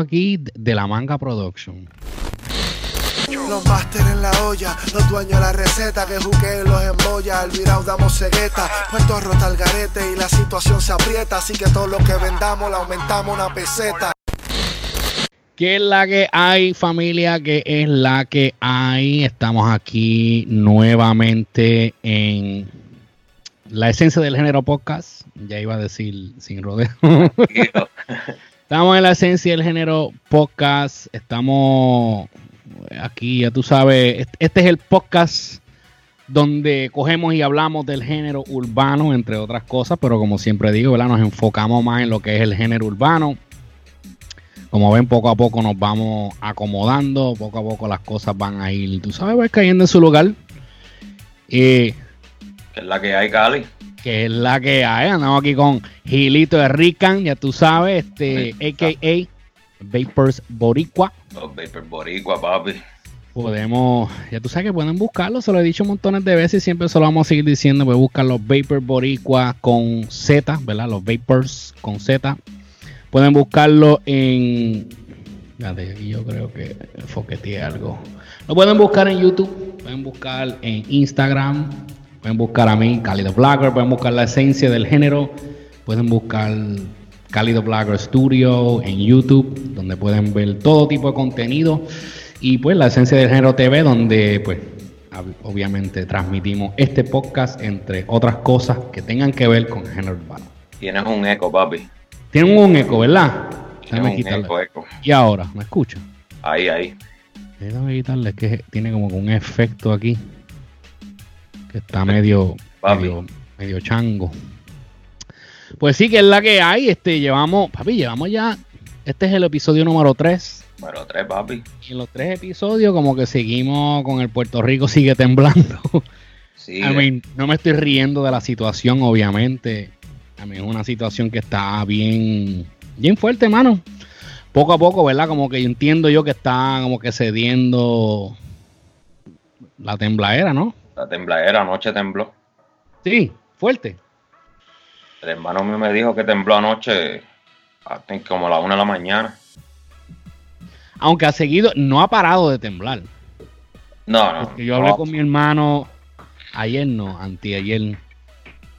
aquí de la Manga Production. Los máster en la olla, los dueños de la receta que juqueen los embolla, al virao damos cegueta, puesto rota el garete y la situación se aprieta, así que todo lo que vendamos le aumentamos una peseta. ¿Qué es la que hay, familia? ¿Qué es la que hay? Estamos aquí nuevamente en la esencia del género podcast. Ya iba a decir sin rodeo. Estamos en la esencia del género podcast. Estamos aquí, ya tú sabes. Este es el podcast donde cogemos y hablamos del género urbano, entre otras cosas. Pero como siempre digo, nos enfocamos más en lo que es el género urbano. Como ven, poco a poco nos vamos acomodando. Poco a poco las cosas van a ir, tú sabes, pues, cayendo en su lugar. Que es la que hay, Cali. Que es la que hay. Andamos aquí con Gilito de Rican, ya tú sabes, este, a.k.a. Vapors Boricua. Los Vapors Boricua, papi. Podemos, ya tú sabes que pueden buscarlo, se lo he dicho montones de veces y siempre se lo vamos a seguir diciendo. Voy a buscar los Vapors Boricua con Z, ¿verdad? Los Vapors con Z. Pueden buscarlo en. Yo creo que foqueteé algo. Lo pueden buscar en YouTube, pueden buscar en Instagram, Pueden buscar a mí, Cálido Blogger, pueden buscar la esencia del género, pueden buscar Cálido Blogger Studio en YouTube, donde pueden ver todo tipo de contenido. Y pues la esencia del género TV, donde pues obviamente transmitimos este podcast, entre otras cosas que tengan que ver con el género urbano. Tienes un eco, papi. Tienen un eco, ¿verdad? Déjame quitarle. Eco, Y ahora, ¿me escucha? Ahí, ahí. Déjame quitarle, que tiene como un efecto aquí que está medio, medio, chango. Pues sí, que es la que hay. Este, llevamos, papi, llevamos ya. Este es el episodio número 3. Número 3, papi. Y en los tres episodios, como que seguimos con el Puerto Rico sigue temblando. Sí. no me estoy riendo de la situación, obviamente. A mí es una situación que está bien, bien fuerte, mano. Poco a poco, ¿verdad? Como que entiendo yo que está como que cediendo la tembladera, ¿no? La tembladera anoche tembló. Sí, fuerte. El hermano mío me dijo que tembló anoche como a la una de la mañana. Aunque ha seguido, no ha parado de temblar. No, no. yo hablé con mi hermano ayer, no, anteayer.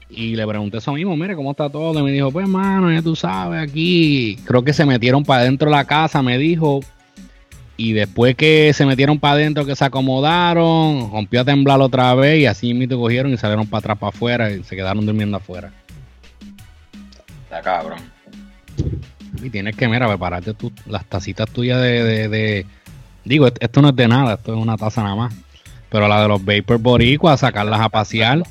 Y le pregunté eso mismo, mire cómo está todo. Y me dijo, pues hermano, ya tú sabes, aquí creo que se metieron para dentro de la casa, me dijo, y después que se metieron para adentro, que se acomodaron, rompió a temblar otra vez y así mismo cogieron y salieron para atrás, para afuera y se quedaron durmiendo afuera. Está cabrón. Y tienes que, mira, prepararte tú, las tacitas tuyas de, de, Digo, esto no es de nada, esto es una taza nada más. Pero la de los Vapor Boricua, sacarlas a pasear.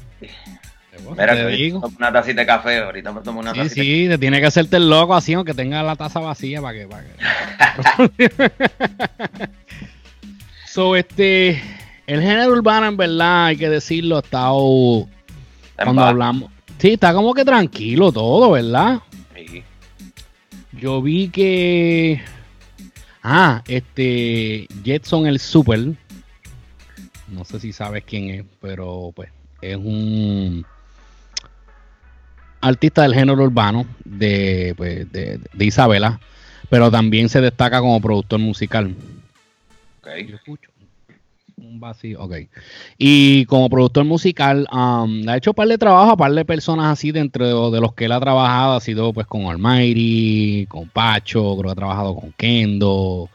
Mira, te digo. una tacita de café, ahorita me tomo una sí, Sí, sí, te tiene que hacerte el loco así, aunque tenga la taza vacía para que. Para que... so, este. El género urbano, en verdad, hay que decirlo, ha estado. Cuando hablamos. Sí, está como que tranquilo todo, ¿verdad? Sí. Yo vi que. Ah, este. Jetson el Super. No sé si sabes quién es, pero pues es un artista del género urbano de, pues, de, Isabela, pero también se destaca como productor musical. Okay. escucho un vacío, ok. Y como productor musical, um, ha hecho un par de trabajo a par de personas así dentro de, los que él ha trabajado. Ha sido pues con Almighty, con Pacho, creo que ha trabajado con Kendo,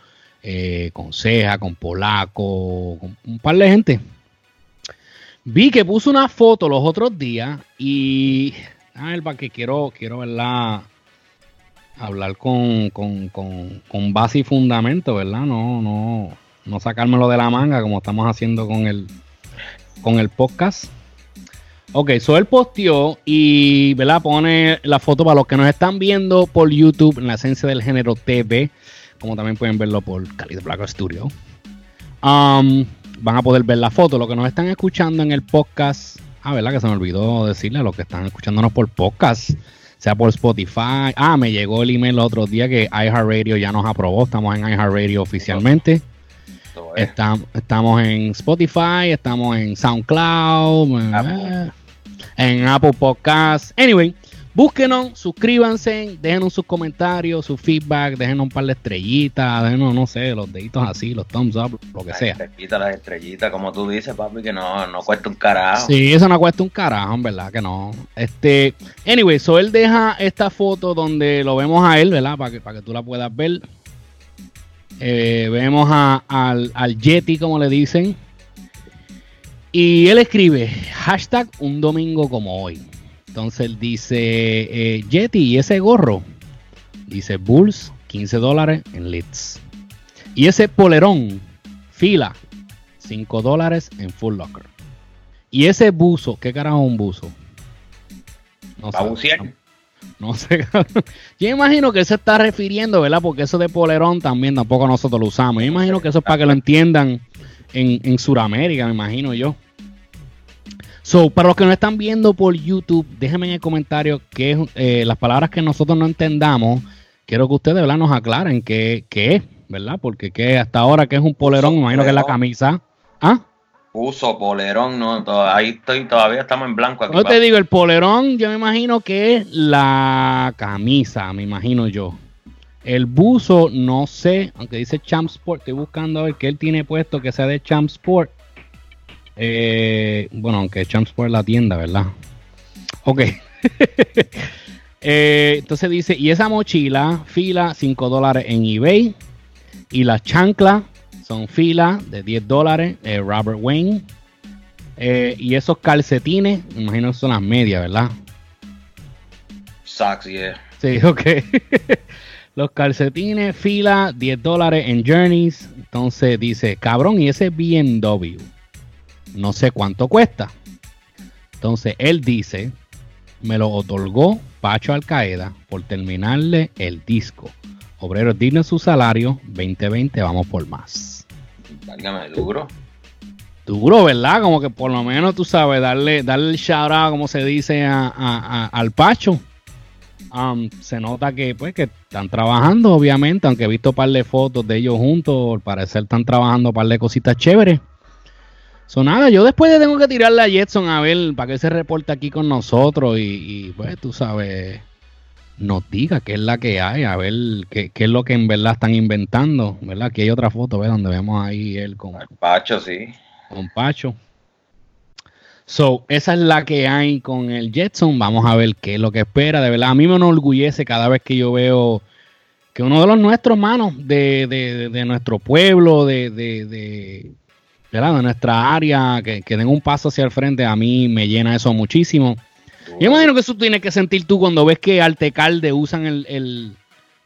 eh, con Ceja, con Polaco, con un par de gente. Vi que puso una foto los otros días y Ah, para que quiero, quiero ¿verdad? hablar con, con, con, base y fundamento, ¿verdad? No, no, no sacármelo de la manga como estamos haciendo con el, con el podcast. Ok, so él posteó y ¿verdad? pone la foto para los que nos están viendo por YouTube en la esencia del género TV, como también pueden verlo por Cali de Black Studio. Um, van a poder ver la foto. Los que nos están escuchando en el podcast Ah, ¿verdad? Que se me olvidó decirle a los que están escuchándonos por podcast, sea por Spotify. Ah, me llegó el email el otro día que iHeartRadio ya nos aprobó. Estamos en iHeartRadio oficialmente. Estamos, en Spotify, estamos en SoundCloud, eh, en Apple Podcasts. Anyway, Búsquenos, suscríbanse, déjenos sus comentarios, su feedback, déjenos un par de estrellitas, déjenos, no sé, los deditos así, los thumbs up, lo que Las sea. estrellitas, las estrellitas, como tú dices, papi, que no, no cuesta un carajo. Sí, eso no cuesta un carajo, en verdad que no. Este, anyway, so él deja esta foto donde lo vemos a él, ¿verdad? Para que, para que tú la puedas ver. Eh, vemos a- al, al Yeti, como le dicen. Y él escribe, hashtag un domingo como hoy. Entonces él dice, eh, Yeti, ¿y ese gorro? Dice Bulls, 15 dólares en Leeds. Y ese polerón, fila, 5 dólares en Full Locker. Y ese buzo, ¿qué carajo es un buzo? No ¿Va a bucear? No sé. Yo imagino que se está refiriendo, ¿verdad? Porque eso de polerón también tampoco nosotros lo usamos. Yo imagino que eso es para que lo entiendan en, en Sudamérica, me imagino yo. So, para los que nos están viendo por YouTube, déjenme en el comentario que es, eh, las palabras que nosotros no entendamos. Quiero que ustedes ¿verdad? nos aclaren qué, qué es, ¿verdad? Porque que hasta ahora que es un polerón, me imagino que es la camisa. ¿Ah? Uso, polerón, no, ahí estoy, todavía estamos en blanco aquí. Yo te digo, el polerón, yo me imagino que es la camisa, me imagino yo. El buzo, no sé, aunque dice Champ Sport, estoy buscando a ver qué él tiene puesto que sea de Champ Sport. Eh, bueno, aunque Champ Sport es la tienda, ¿verdad? Ok. Eh, entonces dice, y esa mochila, fila 5 dólares en eBay. Y las chanclas son fila de 10 dólares, eh, Robert Wayne. Eh, y esos calcetines, me imagino que son las medias, ¿verdad? Socks, yeah. Sí, ok. Los calcetines, fila, 10 dólares en Journeys. Entonces dice, cabrón, y ese BMW, no sé cuánto cuesta. Entonces él dice, me lo otorgó Pacho Alcaeda por terminarle el disco. Obreros dignos su salario, 2020, vamos por más. Válgame duro. Duro, ¿verdad? Como que por lo menos tú sabes, darle, darle el shout out, como se dice, a- a- a- al Pacho. Um, se nota que pues que están trabajando, obviamente, aunque he visto un par de fotos de ellos juntos, al parecer están trabajando un par de cositas chéveres. So nada, yo después le tengo que tirarle a Jetson a ver para que se reporte aquí con nosotros y, y, pues tú sabes, nos diga qué es la que hay, a ver qué, qué es lo que en verdad están inventando, ¿verdad? Aquí hay otra foto, ¿ves? Donde vemos ahí él con, Al Pacho, sí. con Pacho. So, esa es la que hay con el Jetson. Vamos a ver qué es lo que espera. De verdad, a mí me enorgullece cada vez que yo veo que uno de los nuestros hermanos, de, de- de nuestro pueblo, de, de, de, ¿verdad? de nuestra área, que, que den un paso hacia el frente, a mí me llena eso muchísimo. Yo imagino que eso tienes que sentir tú cuando ves que Altecalde usan el, el-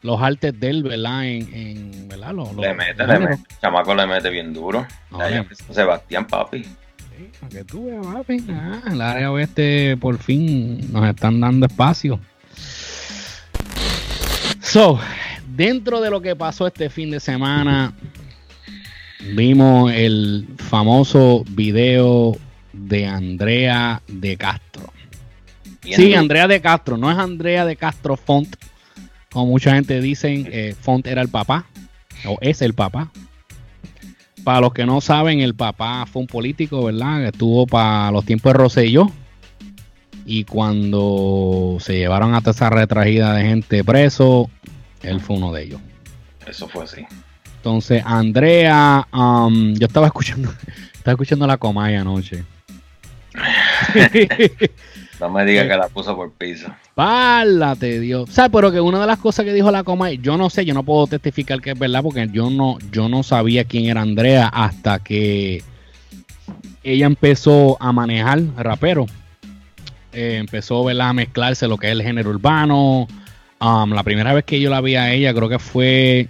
los artes de él, ¿verdad? En, en ¿verdad? Los- Le mete, le mete. Chamaco le mete bien duro. Allá Sebastián, papi. Sí, que tú veas, papi. Ah, el área oeste por fin nos están dando espacio. So, dentro de lo que pasó este fin de semana, vimos el famoso video de Andrea de Castro. Sí. Andrea de Castro, no es Andrea de Castro Font, como mucha gente dice, eh, Font era el papá, o es el papá. Para los que no saben, el papá fue un político, ¿verdad? Que estuvo para los tiempos de Rosselló. Y cuando se llevaron hasta esa retragida de gente preso, él fue uno de ellos. Eso fue así. Entonces, Andrea, um, yo estaba escuchando, estaba escuchando la Comay anoche. No me digas que la puso por piso. Pálate, Dios. Sea, pero que una de las cosas que dijo la coma, yo no sé, yo no puedo testificar que es verdad porque yo no, yo no sabía quién era Andrea hasta que ella empezó a manejar rapero. Eh, empezó ¿verdad? a mezclarse lo que es el género urbano. Um, la primera vez que yo la vi a ella, creo que fue.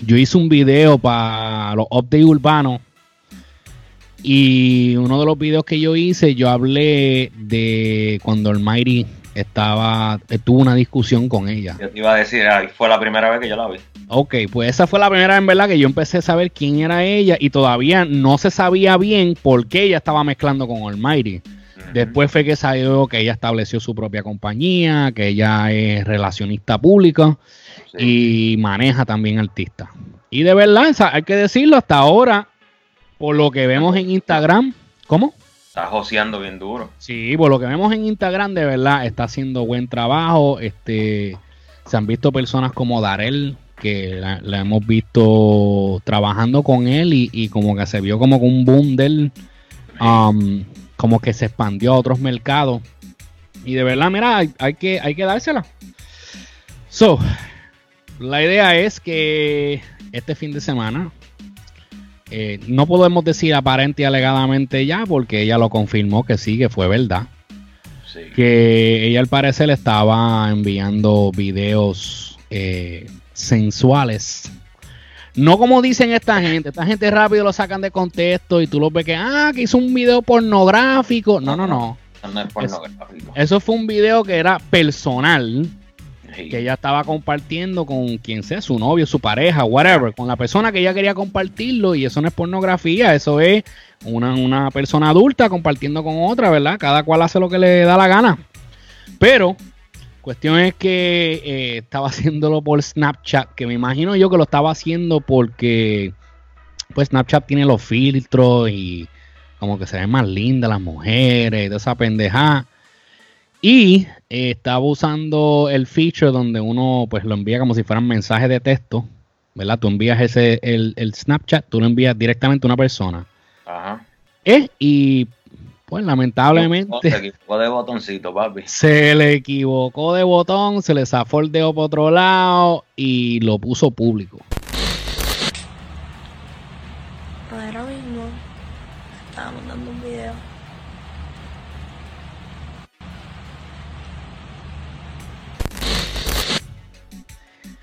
Yo hice un video para los updates urbanos. Y uno de los videos que yo hice, yo hablé de cuando el Mighty estaba, tuvo una discusión con ella. Yo te iba a decir, ahí fue la primera vez que yo la vi. Ok, pues esa fue la primera vez en verdad que yo empecé a saber quién era ella y todavía no se sabía bien por qué ella estaba mezclando con Almighty. Después fue que salió que ella estableció su propia compañía, que ella es relacionista pública Sí. y maneja también artistas. Y de verdad, hay que decirlo hasta ahora, por lo que vemos en Instagram, ¿cómo? Está joseando bien duro. Sí, por lo que vemos en Instagram, de verdad, está haciendo buen trabajo. Este, se han visto personas como Darel, que la, hemos visto trabajando con él y, como que se vio como un boom de él, um, como que se expandió a otros mercados. Y de verdad, mira, hay, que, hay que dársela. So, la idea es que este fin de semana, eh, no podemos decir aparente y alegadamente ya, porque ella lo confirmó que sí, que fue verdad. Que ella al parecer le estaba enviando videos eh, sensuales. No como dicen esta gente, esta gente rápido lo sacan de contexto y tú lo ves que, ah, que hizo un video pornográfico. No, no, no. Eso fue un video que era personal, que ella estaba compartiendo con quien sea, su novio, su pareja, whatever, con la persona que ella quería compartirlo y eso no es pornografía, eso es una, una persona adulta compartiendo con otra, ¿verdad? Cada cual hace lo que le da la gana. Pero Cuestión es que eh, estaba haciéndolo por Snapchat, que me imagino yo que lo estaba haciendo porque pues Snapchat tiene los filtros y como que se ven más lindas las mujeres, de esa pendeja. Y eh, estaba usando el feature donde uno pues lo envía como si fueran mensajes de texto, ¿verdad? Tú envías ese, el, el Snapchat, tú lo envías directamente a una persona. Ajá. Eh, y pues lamentablemente. Se equivocó de botoncito, papi. Se le equivocó de botón, se le zafó el dedo por otro lado y lo puso público. Ahora mismo estaba mandando un video.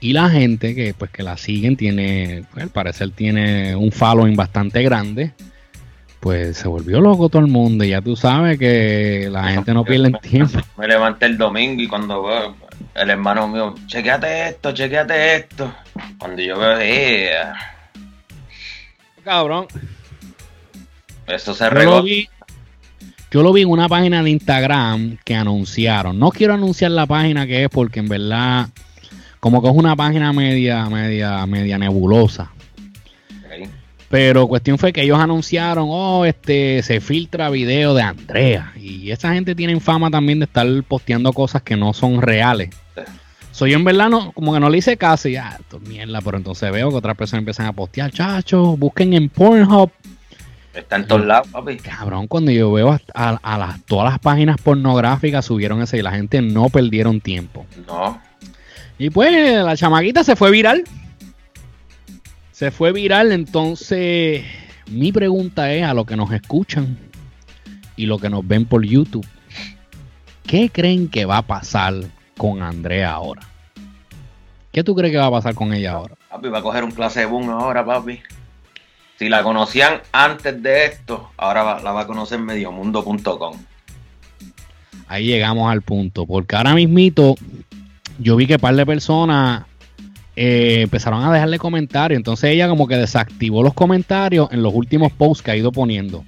Y la gente que pues que la siguen tiene, pues, al parecer tiene un following bastante grande pues se volvió loco todo el mundo. Y ya tú sabes que la gente no pierde tiempo. Me levanté el domingo y cuando veo el hermano mío, chequeate esto, chequeate esto. Cuando yo veo, eh, cabrón. Eso se regó. Yo lo vi en una página de Instagram que anunciaron. No quiero anunciar la página que es porque en verdad como que es una página media, media, media nebulosa. Pero cuestión fue que ellos anunciaron, oh, este, se filtra video de Andrea. Y esa gente tiene fama también de estar posteando cosas que no son reales. Soy yo en verdad no, como que no le hice caso y ya, esto es mierda, pero entonces veo que otras personas empiezan a postear, chachos, busquen en Pornhub. Está en todos lados, papi. Cabrón, cuando yo veo a, las, todas las páginas pornográficas subieron ese y la gente no perdieron tiempo. No. Y pues la chamaquita se fue viral. Se fue viral, entonces mi pregunta es a los que nos escuchan y los que nos ven por YouTube, ¿qué creen que va a pasar con Andrea ahora? ¿Qué tú crees que va a pasar con ella ahora? Papi, va a coger un clase de boom ahora, papi. Si la conocían antes de esto, ahora la va a conocer mediomundo.com. Ahí llegamos al punto, porque ahora mismito yo vi que un par de personas eh, empezaron a dejarle comentarios. Entonces ella como que desactivó los comentarios en los últimos posts que ha ido poniendo.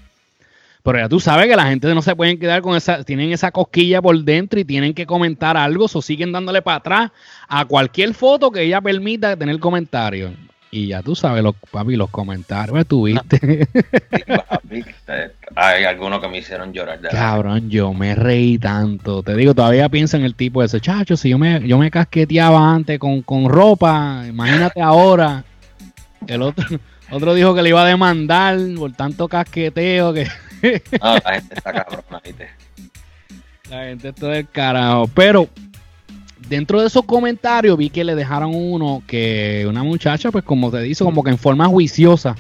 Pero ya tú sabes que la gente no se pueden quedar con esa, tienen esa cosquilla por dentro y tienen que comentar algo, o siguen dándole para atrás a cualquier foto que ella permita tener comentarios. Y ya tú sabes, los, papi, los comentarios que tuviste. hay algunos que me hicieron llorar. De Cabrón, yo me reí tanto. Te digo, todavía piensa en el tipo ese chacho. Si yo me, yo me casqueteaba antes con, ropa, imagínate ahora. El otro, otro dijo que le iba a demandar por tanto casqueteo que. no, la gente está cabrona, ¿viste? La gente está del carajo. Pero dentro de esos comentarios vi que le dejaron uno que una muchacha, pues como te dice, como que en forma juiciosa,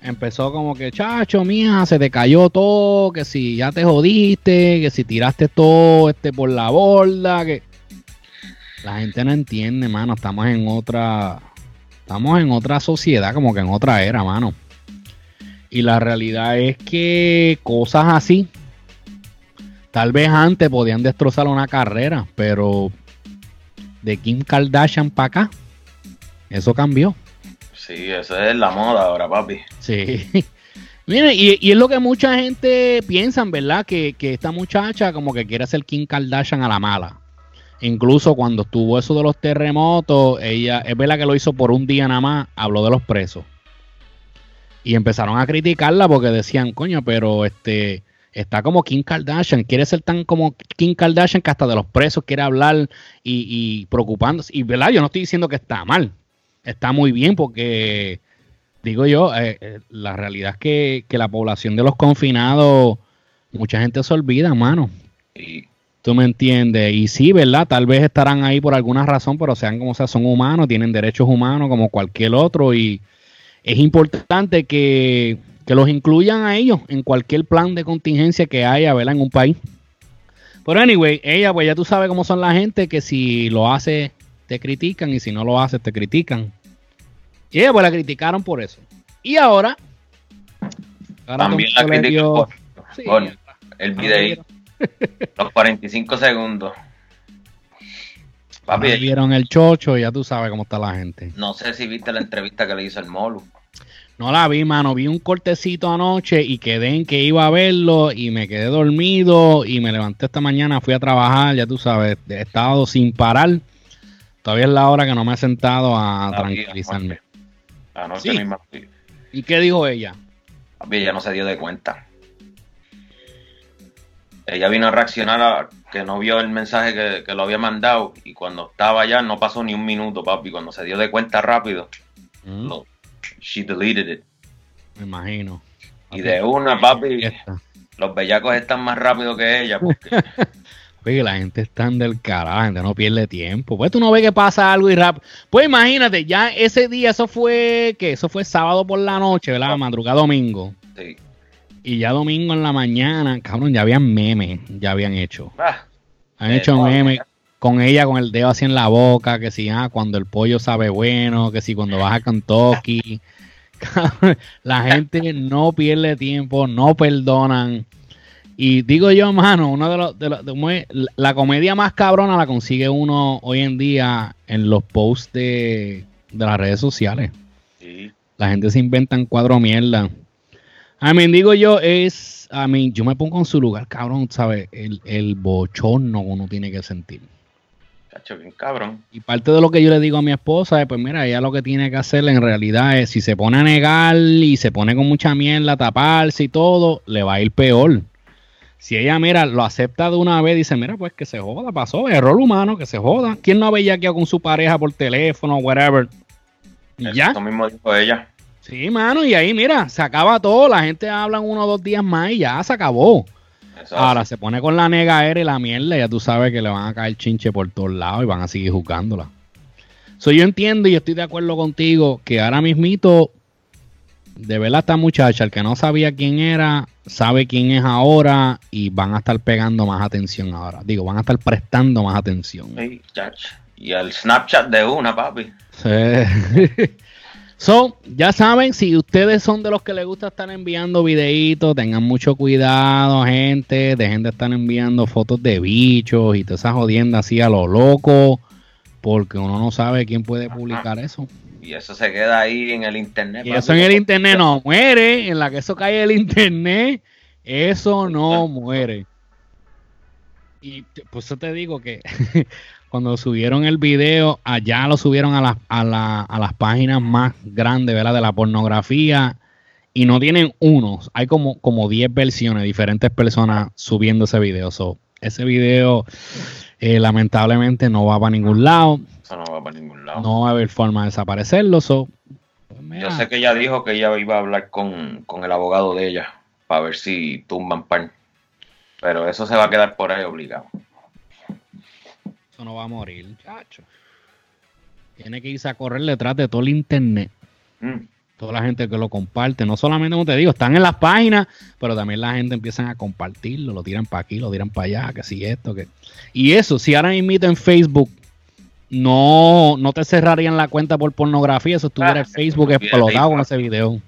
empezó como que, chacho, mía, se te cayó todo, que si ya te jodiste, que si tiraste todo este por la borda, que la gente no entiende, mano, estamos en otra, estamos en otra sociedad, como que en otra era, mano. Y la realidad es que cosas así, tal vez antes podían destrozar una carrera, pero de Kim Kardashian para acá, eso cambió. Sí, esa es la moda ahora, papi. Sí. Mire, y, es lo que mucha gente piensa, ¿verdad? Que, esta muchacha como que quiere ser Kim Kardashian a la mala. Incluso cuando estuvo eso de los terremotos, ella, es verdad que lo hizo por un día nada más, habló de los presos. Y empezaron a criticarla porque decían, coño, pero este, está como Kim Kardashian, quiere ser tan como Kim Kardashian que hasta de los presos quiere hablar y, y preocupándose. Y verdad, yo no estoy diciendo que está mal, está muy bien porque, digo yo, eh, eh, la realidad es que, que la población de los confinados, mucha gente se olvida, mano. Y Tú me entiendes. Y sí, ¿verdad? Tal vez estarán ahí por alguna razón, pero sean como sea, son humanos, tienen derechos humanos como cualquier otro. Y es importante que, que los incluyan a ellos en cualquier plan de contingencia que haya, ¿verdad? En un país. Pero anyway, ella, pues ya tú sabes cómo son la gente, que si lo hace, te critican, y si no lo hace, te critican. Y ella, pues la criticaron por eso. Y ahora. ahora también la critican por, Sí, por ahora el dieron- los 45 segundos. Papi, dieron el chocho, y ya tú sabes cómo está la gente. no sé si viste la entrevista que le hizo el Molu. No la vi, mano. Vi un cortecito anoche y quedé en que iba a verlo y me quedé dormido y me levanté esta mañana, fui a trabajar, ya tú sabes, he estado sin parar. Todavía es la hora que no me he sentado a tranquilizarme. Anoche Sí. misma. ¿Y qué dijo ella? Papi, ella no se dio de cuenta. Ella vino a reaccionar a que no vio el mensaje que, que lo había mandado y cuando estaba allá no pasó ni un minuto, papi. Cuando se dio de cuenta rápido, Mm, lo- she deleted it. Me imagino. Y de una, papi, los bellacos están más rápidos que ella. Porque Oye, la gente está del carajo, la gente no pierde tiempo. Pues tú no ves que pasa algo y rap. Pues imagínate, ya ese día, eso fue, que Eso fue sábado por la noche, ¿verdad? Madrugada domingo. sí. Y ya domingo en la mañana, cabrón, ya habían memes, ya habían hecho. Ah, Han hecho memes con ella con el dedo así en la boca, que si ah, cuando el pollo sabe bueno, que si cuando vas a Kentucky. La gente no pierde tiempo, no perdonan. Y digo yo, mano, uno de los, de los- de- la comedia más cabrona la consigue uno hoy en día en los posts de, de las redes sociales. sí. La gente se inventan cuadro mierda. A mí, digo yo, es. A mí, yo me pongo en su lugar, cabrón, ¿sabes? El, el bochorno que uno tiene que sentir. Chacho, bien cabrón. Y parte de lo que yo le digo a mi esposa es, pues mira, ella lo que tiene que hacer en realidad es, si se pone a negar y se pone con mucha mierda a taparse y todo, le va a ir peor. Si ella, mira, lo acepta de una vez, dice, mira, pues que se joda, pasó, error humano, que se joda. ¿Quién no había quedado con su pareja por teléfono, whatever? Y ya. Eso mismo dijo ella. Sí, mano, y ahí mira, se acaba todo, la gente habla uno o dos días más y ya se acabó. Ahora se pone con la negaera y la mierda, ya tú sabes que le van a caer chinche por todos lados y van a seguir juzgándola. So, yo entiendo y estoy de acuerdo contigo que ahora mismito, de verdad esta muchacha, el que no sabía quién era, sabe quién es ahora y van a estar pegando más atención ahora. Digo, van a estar prestando más atención. Sí. Y el Snapchat de una, papi. Sí. So, ya saben, si ustedes son de los que les gusta estar enviando videitos, tengan mucho cuidado, gente. Dejen de estar enviando fotos de bichos y todas esas jodiendas así a lo loco, porque uno no sabe quién puede publicar eso. Y eso se queda ahí en el internet. Y eso en el internet no muere, en la que eso cae el internet, eso no muere. Y por eso te digo que cuando subieron el video, allá lo subieron a, las a, la- a las páginas más grandes ¿verdad? de la pornografía y no tienen unos, hay como, como 10 versiones, diferentes personas subiendo ese video. So, ese video eh, lamentablemente no va para ningún lado, Eso no va para ningún lado. no va a haber forma de desaparecerlo. So, pues, Yo sé que ella dijo que ella iba a hablar con, con el abogado de ella para ver si tumban pan. Pero eso se va a quedar por ahí obligado. Eso no va a morir, chacho. Tiene que irse a correr detrás de todo el internet. Mm. Toda la gente que lo comparte. No solamente, como te digo, están en las páginas, pero también la gente empieza a compartirlo. Lo tiran para aquí, lo tiran para allá, que si esto, que. Y eso, si ahora mismo en Facebook no, no te cerrarían la cuenta por pornografía, eso estuviera Ah, en Facebook explotado con ese video.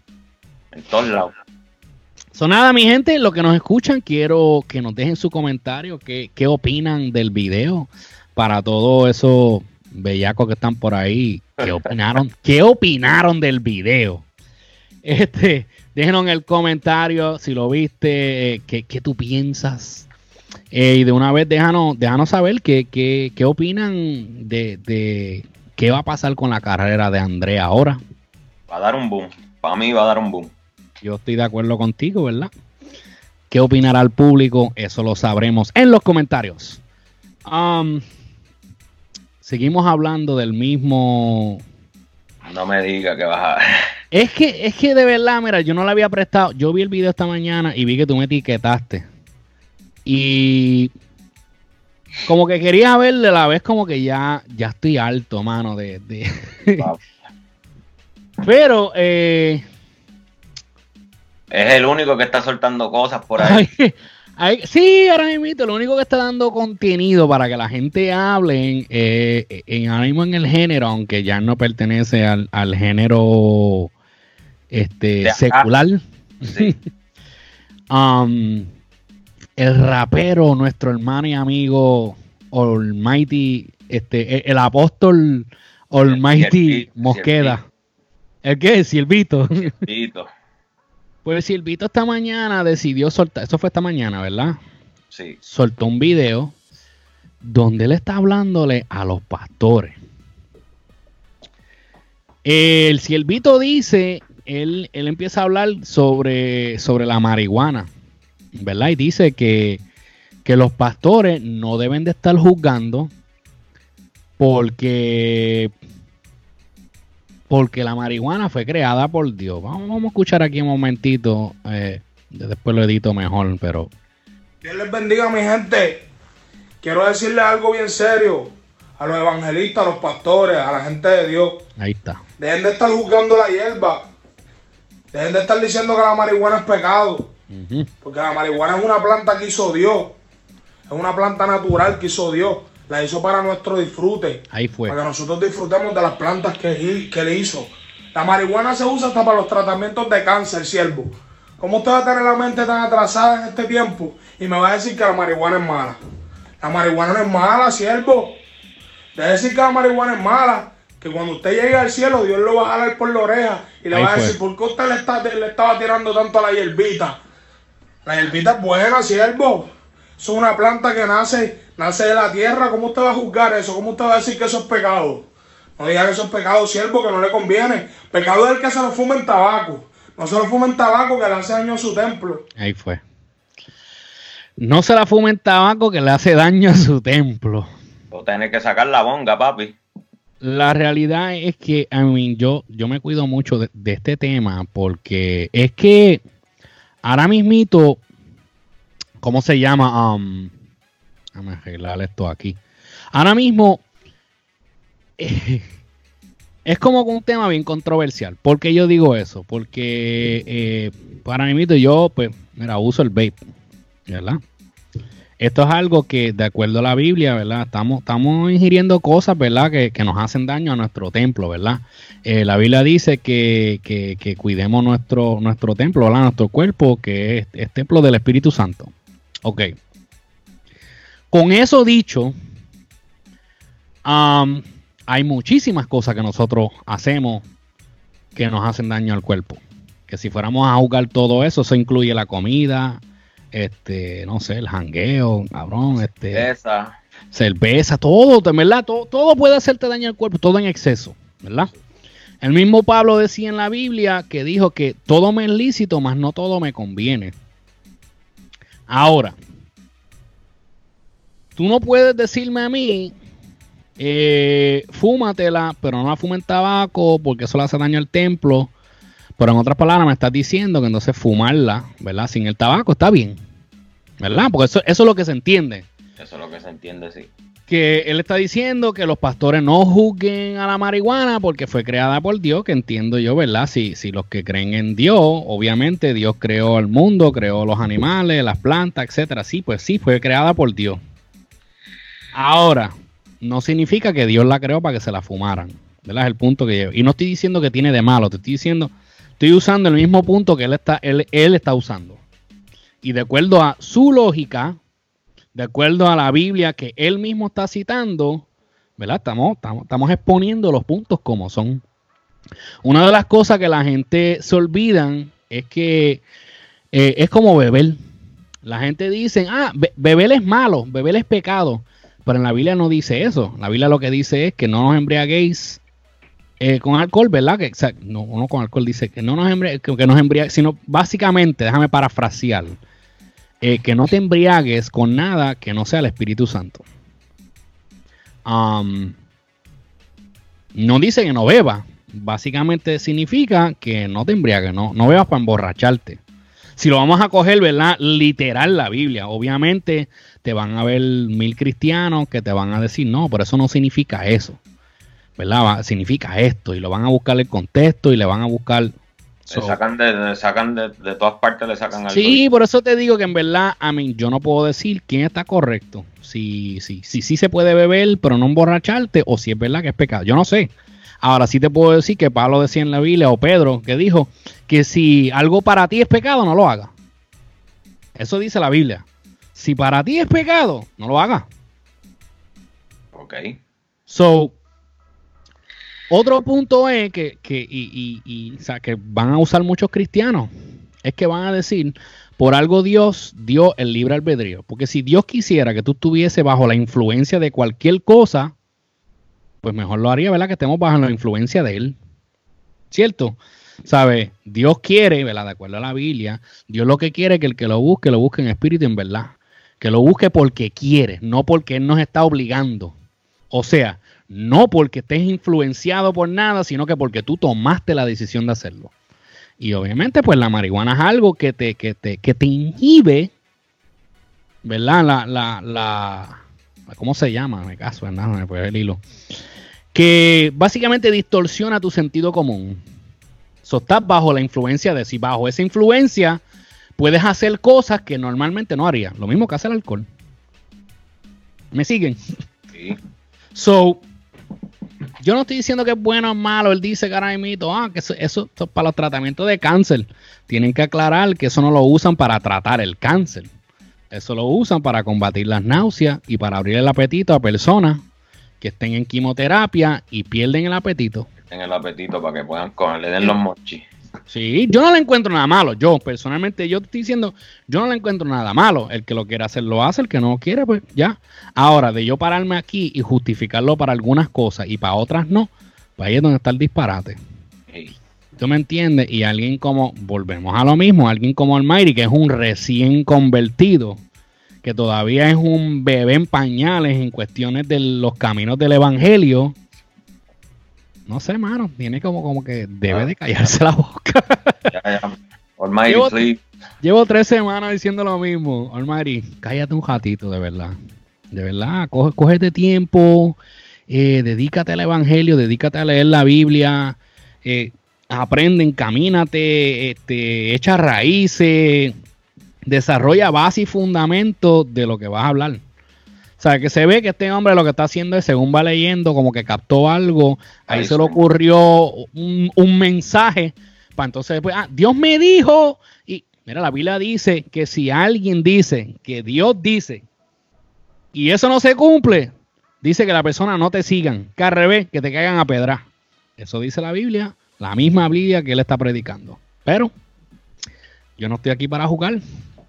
En todos lados. So, nada, mi gente, lo que nos escuchan, quiero que nos dejen su comentario, qué, qué opinan del video para todos esos bellacos que están por ahí. ¿Qué opinaron? ¿Qué opinaron del video? Este, déjenos en el comentario si lo viste, eh, qué, qué tú piensas. Eh, y de una vez déjanos, déjanos saber qué, qué, qué opinan de, de qué va a pasar con la carrera de Andrea ahora. Va a dar un boom. Para mí va a dar un boom. Yo estoy de acuerdo contigo, ¿verdad? ¿Qué opinará el público? Eso lo sabremos en los comentarios. Um, seguimos hablando del mismo. No me diga que vas a. Es que, es que de verdad, mira, yo no le había prestado. Yo vi el video esta mañana y vi que tú me etiquetaste. Y como que quería verle la vez como que ya, ya estoy alto, mano, de, de... Pero eh, es el único que está soltando cosas por ahí. Sí, ahora mismo lo único que está dando contenido para que la gente hable eh, en, ahora mismo en el género, aunque ya no pertenece al, género este secular. Um, el rapero, nuestro hermano y amigo Almighty, este, el, apóstol Almighty Mosqueda. ¿El qué? Silvito. Silvito. Pues Silvito esta mañana decidió soltar, eso fue esta mañana, ¿verdad? Sí. Soltó un video donde él está hablándole a los pastores. El Silvito dice, él, él empieza a hablar sobre, sobre la marihuana, ¿verdad? Y dice que, que los pastores no deben de estar juzgando porque porque la marihuana fue creada por Dios. Vamos, a escuchar aquí un momentito. Eh, después lo edito mejor, pero. Dios les bendiga, mi gente. Quiero decirles algo bien serio a los evangelistas, a los pastores, a la gente de Dios. Ahí está. Dejen de estar juzgando la hierba. Dejen de estar diciendo que la marihuana es pecado. Porque la marihuana es una planta que hizo Dios. Es una planta natural que hizo Dios la hizo para nuestro disfrute. Ahí fue. Para que nosotros disfrutemos de las plantas que, que le hizo. La marihuana se usa hasta para los tratamientos de cáncer, siervo. ¿Cómo usted va a tener la mente tan atrasada en este tiempo y me va a decir que la marihuana es mala? La marihuana no es mala, siervo. De decir que la marihuana es mala, que cuando usted llegue al cielo, Dios lo va a jalar por la oreja y le va a decir, ¿por qué usted le, está, le estaba tirando tanto a la hierbita? La hierbita es buena, siervo. Es una planta que nace nace de la tierra, ¿cómo usted va a juzgar eso? ¿Cómo usted va a decir que eso es pecado? No diga que eso es pecado, siervo, que no le conviene. Pecado es el que se lo fuma en tabaco. No se lo fuma en tabaco que le hace daño a su templo. Ahí fue. No se la fuma en tabaco que le hace daño a su templo. O tiene que sacar la bonga, papi. La realidad es que, I mean, yo, yo me cuido mucho de, de este tema porque es que ahora mismito, ¿cómo se llama? Um, Déjame arreglar esto aquí. Ahora mismo es como un tema bien controversial. ¿Por qué yo digo eso? Porque eh, para mí yo, pues, mira, uso el vape, ¿verdad? Esto es algo que, de acuerdo a la Biblia, ¿verdad? Estamos, estamos ingiriendo cosas, ¿verdad? Que, nos hacen daño a nuestro templo, ¿verdad? Eh, la Biblia dice que, que, cuidemos nuestro, nuestro templo, ¿verdad? Nuestro cuerpo, que es templo del Espíritu Santo. Ok. Con eso dicho, hay muchísimas cosas que nosotros hacemos que nos hacen daño al cuerpo. Que si fuéramos a jugar todo eso, eso incluye la comida, este, no sé, el jangueo, cabrón, este, cerveza, cerveza todo, ¿verdad? Todo, todo puede hacerte daño al cuerpo, todo en exceso, ¿verdad? El mismo Pablo decía en la Biblia que dijo que todo me es lícito, mas no todo me conviene. Ahora, tú no puedes decirme a mí, eh, fúmatela, pero no la fumen tabaco porque eso le hace daño al templo. Pero en otras palabras, me estás diciendo que entonces fumarla, ¿verdad? Sin el tabaco está bien, ¿verdad? Porque eso, eso es lo que se entiende. Eso es lo que se entiende, sí. Que él está diciendo que los pastores no juzguen a la marihuana porque fue creada por Dios, que entiendo yo, ¿verdad? Si, si los que creen en Dios, obviamente Dios creó el mundo, creó los animales, las plantas, etcétera. Sí, pues sí, fue creada por Dios. Ahora, no significa que Dios la creó para que se la fumaran. ¿Verdad? Es el punto que llevo. Y no estoy diciendo que tiene de malo, te estoy diciendo, estoy usando el mismo punto que él está, él, está usando. Y de acuerdo a su lógica, de acuerdo a la Biblia que él mismo está citando, ¿verdad? Estamos, estamos, exponiendo los puntos como son. Una de las cosas que la gente se olvidan es que eh, es como beber. La gente dice, ah, beber es malo, beber es pecado. Pero en la Biblia no dice eso. La Biblia lo que dice es que no nos embriaguéis eh, con alcohol, ¿verdad? Que, no, no con alcohol dice que no nos, embriaguéis, que embriaguéis, sino básicamente, déjame parafrasear. Eh, que no te embriagues con nada que no sea el Espíritu Santo. Um, no dice que no beba. Básicamente significa que no te embriagues, no, no bebas para emborracharte. Si lo vamos a coger, ¿verdad? Literal la Biblia. Obviamente te van a ver mil cristianos que te van a decir, no, pero eso no significa eso. ¿Verdad? Significa esto. Y lo van a buscar el contexto y le van a buscar le sacan, de, sacan de, todas partes, le sacan algo. Sí, por eso te digo que en verdad, a mí, yo no puedo decir quién está correcto. Si sí si, si, se puede beber, pero no emborracharte, o si es verdad que es pecado. Yo no sé. Ahora sí te puedo decir que Pablo decía en la Biblia, o Pedro, que dijo que si algo para ti es pecado, no lo haga. Eso dice la Biblia. Si para ti es pecado, no lo haga. Ok. So, otro punto es que, que, y, y, que van a usar muchos cristianos, es que van a decir, por algo Dios dio el libre albedrío. Porque si Dios quisiera que tú estuviese bajo la influencia de cualquier cosa, pues mejor lo haría, ¿verdad? Que estemos bajo la influencia de Él. ¿Cierto? ¿Sabe? Dios quiere, ¿verdad? De acuerdo a la Biblia, Dios lo que quiere es que el que lo busque, lo busque en espíritu y en verdad. Que lo busque porque quiere, no porque Él nos está obligando. O sea, no porque estés influenciado por nada, sino que porque tú tomaste la decisión de hacerlo. Y obviamente, pues la marihuana es algo que te, que te, que te inhibe, ¿verdad? La, la, la, ¿cómo se llama? Me caso, ¿verdad? Me puede el hilo. Que básicamente distorsiona tu sentido común. So, estás bajo la influencia de si bajo esa influencia puedes hacer cosas que normalmente no harías. Lo mismo que hace el alcohol. ¿Me siguen? Sí. So, yo no estoy diciendo que es bueno o malo. Él dice que ahora ah, que eso, es para los tratamientos de cáncer. Tienen que aclarar que eso no lo usan para tratar el cáncer. Eso lo usan para combatir las náuseas y para abrir el apetito a personas que estén en quimioterapia y pierden el apetito. En el apetito para que puedan comer, le den los mochis. Sí, yo no le encuentro nada malo. Yo, personalmente, yo estoy diciendo, yo no le encuentro nada malo. El que lo quiera hacer, lo hace. El que no lo quiere, pues ya. Ahora, de yo pararme aquí y justificarlo para algunas cosas y para otras no, pues ahí es donde está el disparate. ¿Tú me entiendes? Y alguien como, volvemos a lo mismo, alguien como Almighty, que es un recién convertido, que todavía es un bebé en pañales en cuestiones de los caminos del evangelio, no sé, mano, tiene como, como que debe de callarse la boca. llevo, llevo, tres semanas diciendo lo mismo. Almighty, cállate un ratito, de verdad. De verdad, coge, cógete tiempo, eh, dedícate al evangelio, dedícate a leer la Biblia, eh, aprende, encamínate, este, echa raíces, desarrolla base y fundamento de lo que vas a hablar. O sea, que se ve que este hombre lo que está haciendo es, según va leyendo, como que captó algo, ahí, se le ocurrió un, mensaje, para entonces después, ah, Dios me dijo, y mira, la Biblia dice que si alguien dice que Dios dice, y eso no se cumple, dice que la persona no te sigan, que al revés, que te caigan a pedra. Eso dice la Biblia, la misma Biblia que él está predicando. Pero yo no estoy aquí para jugar.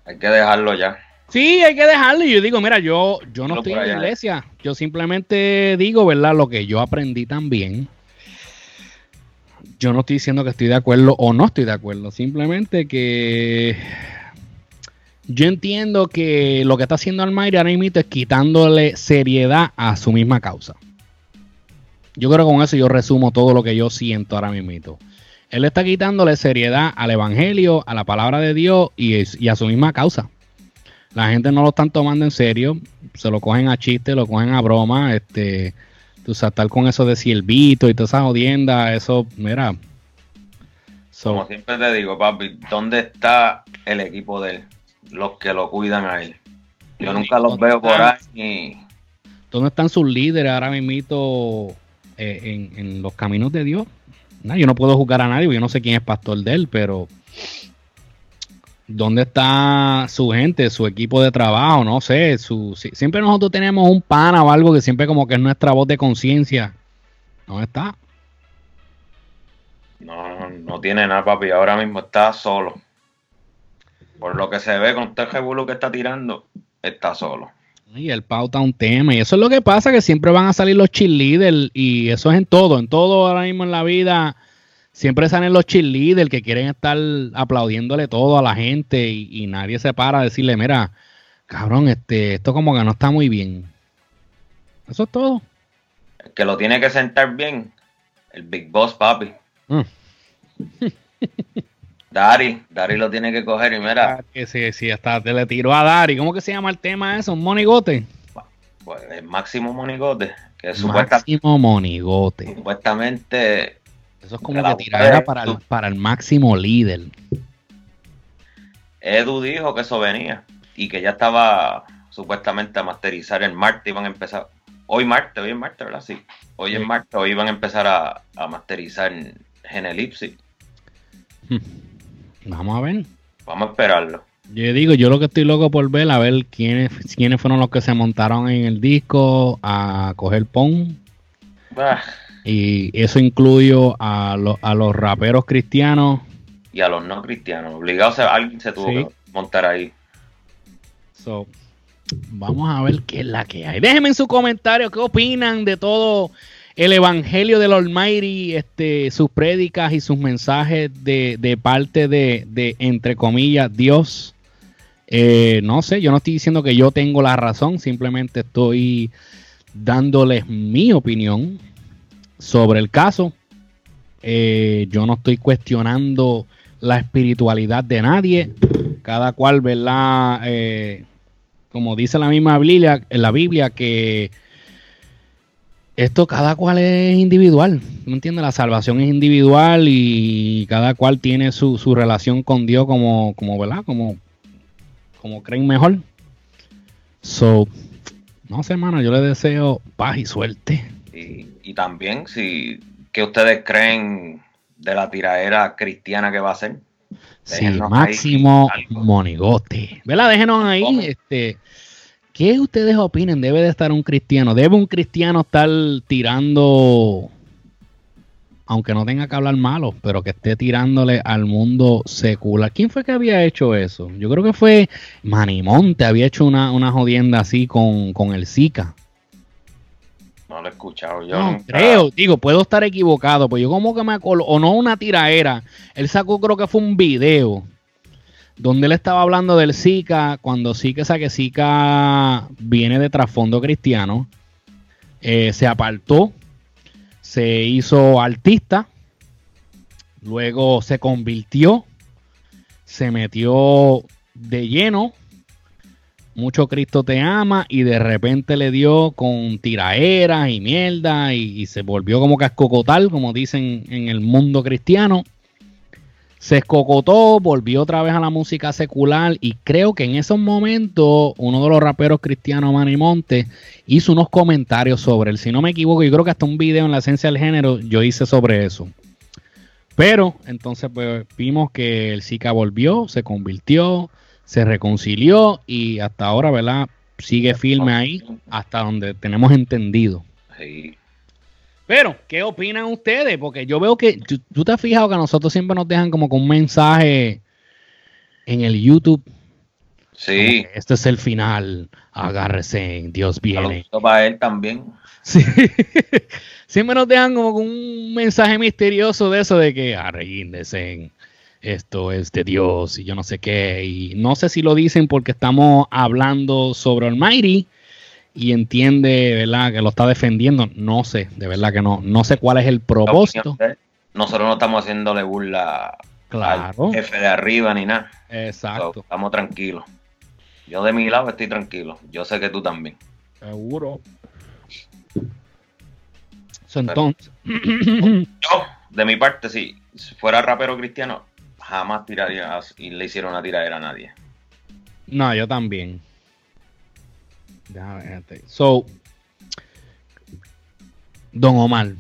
Hay que dejarlo ya. Sí, hay que dejarlo. Y yo digo, mira, yo, yo no estoy en la iglesia. Yo simplemente digo, ¿verdad? Lo que yo aprendí también. Yo no estoy diciendo que estoy de acuerdo o no estoy de acuerdo. Simplemente que yo entiendo que lo que está haciendo Almighty ahora mismo es quitándole seriedad a su misma causa. Yo creo que con eso yo resumo todo lo que yo siento ahora mismo. Él está quitándole seriedad al Evangelio, a la palabra de Dios y a su misma causa la gente no lo están tomando en serio, se lo cogen a chiste, lo cogen a broma, este, tú sabes, estar con eso de silbito y toda esa jodienda, eso, mira. Como siempre te digo, papi, ¿dónde está el equipo de él? Los que lo cuidan a él. Yo nunca los veo por ahí. ¿Dónde están sus líderes ahora mismo eh, en, los caminos de Dios? yo no puedo juzgar a nadie, yo no sé quién es pastor de él, pero ¿Dónde está su gente, su equipo de trabajo? No sé, su, siempre nosotros tenemos un pana o algo que siempre como que es nuestra voz de conciencia. ¿Dónde está? No, no tiene nada, papi. Ahora mismo está solo. Por lo que se ve con este revuelo que está tirando, está solo. Y el pauta un tema. Y eso es lo que pasa, que siempre van a salir los cheerleaders. Y eso es en todo. En todo ahora mismo en la vida siempre salen los cheerleaders que quieren estar aplaudiéndole todo a la gente y, nadie se para a decirle, mira, cabrón, este, esto como que no está muy bien. Eso es todo. El que lo tiene que sentar bien, el Big Boss, papi. Mm. Dari, Dari lo tiene que coger y mira. Ah, que sí, sí, hasta te le tiró a Dari. ¿Cómo que se llama el tema eso? ¿Un monigote? Pues el máximo monigote. Que máximo monigote. Supuestamente. Eso es como que tiradera para el, para el máximo líder. Edu dijo que eso venía y que ya estaba supuestamente a masterizar el martes. Iban a empezar. Hoy martes, hoy es martes, ¿verdad? Sí. Hoy es martes, hoy iban a empezar a, a masterizar Genelipsis. Hmm. Vamos a ver. Vamos a esperarlo. Yo digo, yo lo que estoy loco por ver, a ver quiénes, quiénes fueron los que se montaron en el disco a coger pon. Ah. Y eso incluyo a, a los raperos cristianos. Y a los no cristianos. Obligados, alguien se tuvo que montar ahí. So, vamos a ver qué es la que hay. Déjenme en su comentario qué opinan de todo el Evangelio del Almighty, este, sus prédicas y sus mensajes de, parte de, entre comillas, Dios. Eh, no sé, yo no estoy diciendo que yo tengo la razón, simplemente estoy dándoles mi opinión sobre el caso. Eh, yo no estoy cuestionando la espiritualidad de nadie. Cada cual, ¿verdad? Eh, como dice la misma Biblia, en la Biblia que esto cada cual es individual, ¿no entiendes? La salvación es individual y cada cual tiene su, relación con Dios como, como, ¿verdad? Como, como creen mejor. So, no sé, hermano, yo le deseo paz y suerte. Y, también, si, ¿qué ustedes creen de la tiradera cristiana que va a ser? Sí, máximo monigote. ¿Verdad? Déjenos ahí, este ¿Qué ustedes opinan? ¿Debe de estar un cristiano? ¿Debe un cristiano estar tirando, aunque no tenga que hablar malo, pero que esté tirándole al mundo secular? ¿Quién fue que había hecho eso? Yo creo que fue Manimonte, había hecho una, una jodienda así con, el Zika. No lo he escuchado yo. No, creo, digo, puedo estar equivocado, pues yo como que me acuerdo, o no una tiraera, él sacó creo que fue un video donde él estaba hablando del Zika, cuando Zika, que Zika viene de trasfondo cristiano, eh, se apartó, se hizo artista, luego se convirtió, se metió de lleno, mucho Cristo te ama y de repente le dio con tiraeras y mierda y, se volvió como cascocotal, como dicen en el mundo cristiano se escocotó, volvió otra vez a la música secular y creo que en esos momentos uno de los raperos cristianos Manimonte hizo unos comentarios sobre él. Si no me equivoco, yo creo que hasta un video en la esencia del género yo hice sobre eso. Pero entonces pues, vimos que el Zika volvió, se convirtió, se reconcilió y hasta ahora, ¿verdad? Sigue firme ahí hasta donde tenemos entendido. Sí. Pero, ¿qué opinan ustedes? Porque yo veo que tú, te has fijado que a nosotros siempre nos dejan como con un mensaje en el YouTube. Sí. Este es el final. Agárrese, Dios viene. para él también. Sí. siempre nos dejan como con un mensaje misterioso de eso de que arreíndese. Esto es de Dios y yo no sé qué. Y no sé si lo dicen porque estamos hablando sobre Almighty y entiende, ¿verdad?, que lo está defendiendo. No sé, de verdad que no. No sé cuál es el propósito. Nosotros no estamos haciéndole burla claro. al jefe de arriba ni nada. Exacto. estamos tranquilos. Yo de mi lado estoy tranquilo. Yo sé que tú también. Seguro. entonces. yo, de mi parte, si fuera rapero cristiano, jamás tiraría y le hicieron una tiradera a nadie. No, yo también. So, Don Omar.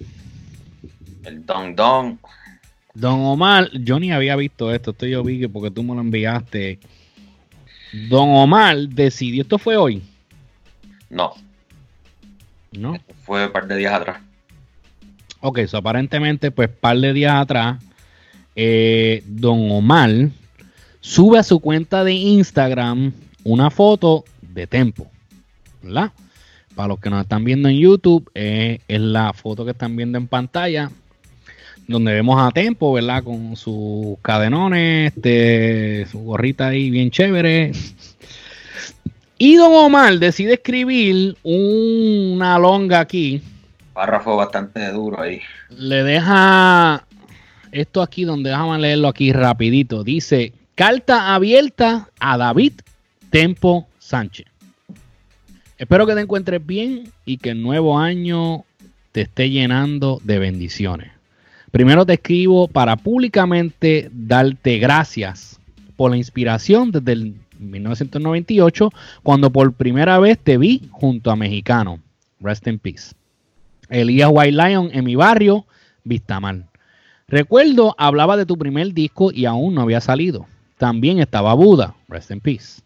El Don Don. Don Omar, yo ni había visto esto, esto yo vi que porque tú me lo enviaste. Don Omar decidió, ¿esto fue hoy? No. ¿No? fue un par de días atrás. Ok, so aparentemente, pues par de días atrás, eh, Don Omar sube a su cuenta de Instagram una foto de Tempo. Para los que nos están viendo en YouTube, eh, es la foto que están viendo en pantalla. donde vemos a Tempo, ¿verdad? Con sus cadenones, este, su gorrita ahí bien chévere. Y Don Omar decide escribir una longa aquí. Párrafo bastante duro ahí. Le deja esto aquí, donde déjame leerlo aquí rapidito. Dice, carta abierta a David Tempo Sánchez. Espero que te encuentres bien y que el nuevo año te esté llenando de bendiciones. Primero te escribo para públicamente darte gracias por la inspiración desde el 1998, cuando por primera vez te vi junto a Mexicano. Rest in peace. Elías White Lion en mi barrio, Vistamar. Recuerdo, hablaba de tu primer disco y aún no había salido. También estaba Buda, Rest in peace.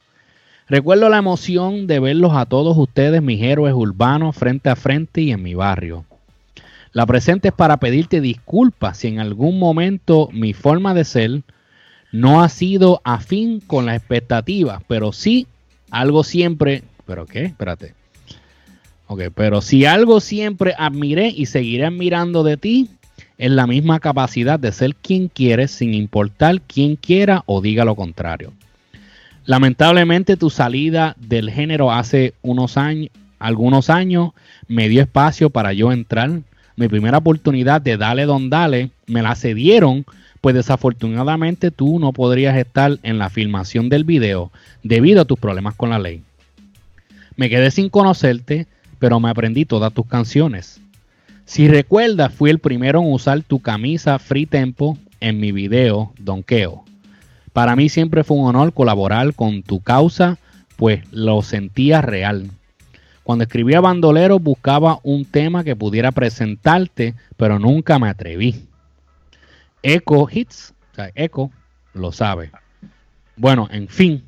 Recuerdo la emoción de verlos a todos ustedes, mis héroes urbanos, frente a frente y en mi barrio. La presente es para pedirte disculpas si en algún momento mi forma de ser no ha sido afín con la expectativa, pero sí algo siempre, pero qué, espérate. Ok, pero si algo siempre admiré y seguiré admirando de ti, es la misma capacidad de ser quien quieres sin importar quién quiera o diga lo contrario. Lamentablemente tu salida del género hace unos años, algunos años, me dio espacio para yo entrar. Mi primera oportunidad de Dale Don Dale me la cedieron pues desafortunadamente tú no podrías estar en la filmación del video debido a tus problemas con la ley. Me quedé sin conocerte, pero me aprendí todas tus canciones. Si recuerdas, fui el primero en usar tu camisa Free Tempo en mi video Donkeo. Para mí siempre fue un honor colaborar con tu causa, pues lo sentía real. Cuando escribía Bandolero buscaba un tema que pudiera presentarte, pero nunca me atreví. Echo Hits, o sea, Echo lo sabe. Bueno, en fin,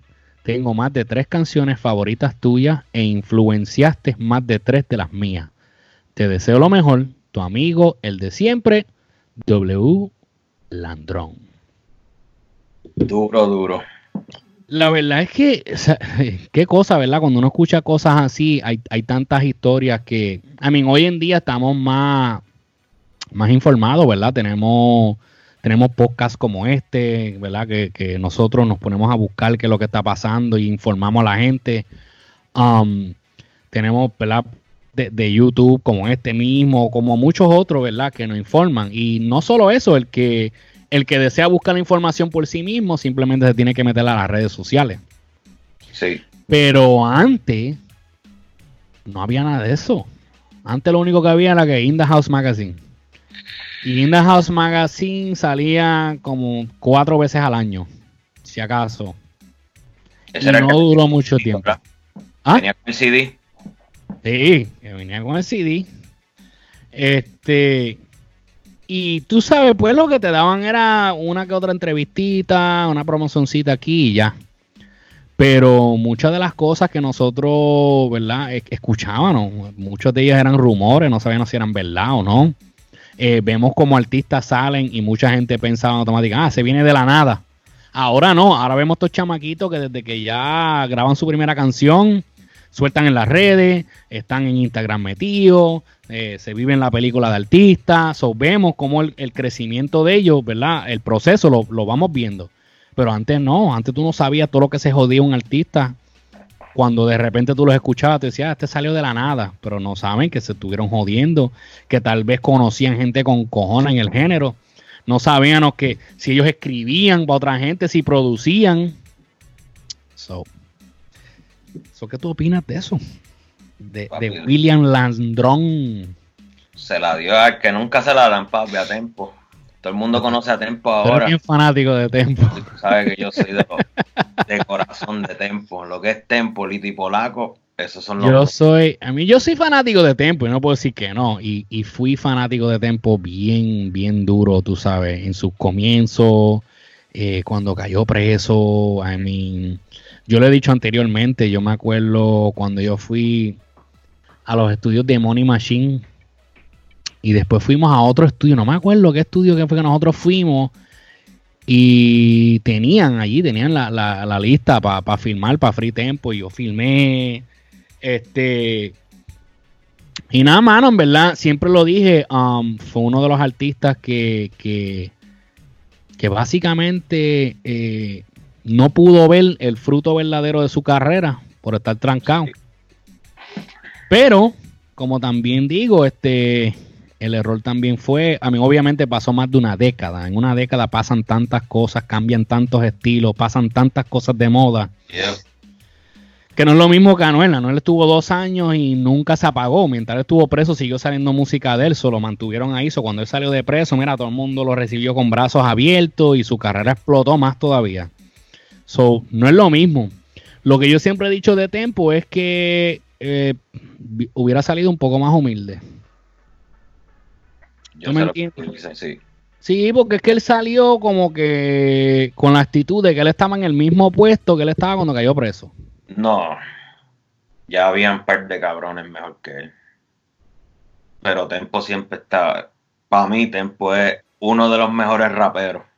tengo más de tres canciones favoritas tuyas e influenciaste más de tres de las mías. Te deseo lo mejor, tu amigo, el de siempre, W. Landrón. Duro, duro. La verdad es que, qué cosa, ¿verdad? Cuando uno escucha cosas así, hay, hay tantas historias que, I mean, hoy en día estamos más, más informados, ¿verdad? Tenemos tenemos podcasts como este, ¿verdad? Que, nosotros nos ponemos a buscar qué es lo que está pasando y informamos a la gente. Um, tenemos, ¿verdad? De, YouTube como este mismo, como muchos otros, ¿verdad? Que nos informan. Y no solo eso, el que, el que desea buscar la información por sí mismo simplemente se tiene que meter a las redes sociales. Sí. Pero antes no había nada de eso. Antes lo único que había era que In the House Magazine. Y In the House Magazine salía como cuatro veces al año, si acaso. y no duró mucho tiempo. ¿Ah? Con el CD. Sí, venía con el CD. Este. Y tú sabes, pues lo que te daban era una que otra entrevistita, una promocioncita aquí y ya. Pero muchas de las cosas que nosotros, ¿verdad? Escuchábamos, muchas de ellas eran rumores, no sabíamos si eran verdad o no. Eh, vemos como artistas salen y mucha gente pensaba automáticamente, ah, se viene de la nada. Ahora no, ahora vemos estos chamaquitos que desde que ya graban su primera canción, sueltan en las redes, están en Instagram metidos, eh, se viven la película de artistas, so, vemos como el, crecimiento de ellos, ¿verdad? El proceso lo, lo, vamos viendo. Pero antes no, antes tú no sabías todo lo que se jodía un artista cuando de repente tú los escuchabas, te decías, ah, este salió de la nada, pero no saben que se estuvieron jodiendo, que tal vez conocían gente con cojones en el género, no sabían que si ellos escribían para otra gente, si producían. So, ¿qué tú opinas de eso? De, William Landrón. Se la dio a que nunca se la dan, papi, a tiempo. Todo el mundo conoce a Tempo ahora. Soy fanático de Tempo. sabes que yo soy de, corazón de Tempo. Lo que es Tempo, Lito y Polaco, esos son los. Yo soy, a mí yo soy fanático de Tempo y no puedo decir que no. Y, fui fanático de Tempo bien, bien duro, tú sabes, en sus comienzos, eh, cuando cayó preso. I mean, yo lo he dicho anteriormente, yo me acuerdo cuando yo fui a los estudios de Money Machine y después fuimos a otro estudio, no me acuerdo qué estudio que fue que nosotros fuimos. Y tenían allí, tenían la, la, lista para pa filmar para Free Tempo. Y yo filmé. Este. Y nada, mano, en verdad, siempre lo dije, um, fue uno de los artistas que, que, básicamente eh, no pudo ver el fruto verdadero de su carrera por estar trancado. Pero, como también digo, este el error también fue, a mí obviamente pasó más de una década. En una década pasan tantas cosas, cambian tantos estilos, pasan tantas cosas de moda. Que no es lo mismo que Anuel. Anuel estuvo dos años y nunca se apagó. Mientras él estuvo preso, siguió saliendo música de él, solo mantuvieron ahí. So, cuando él salió de preso, mira, todo el mundo lo recibió con brazos abiertos y su carrera explotó más todavía. So, no es lo mismo. Lo que yo siempre he dicho de Tempo es que eh, hubiera salido un poco más humilde. Yo me entiendes? sí. Sí, porque es que él salió como que con la actitud de que él estaba en el mismo puesto que él estaba cuando cayó preso. No, ya había un par de cabrones mejor que él. Pero Tempo siempre está, para mí Tempo es uno de los mejores raperos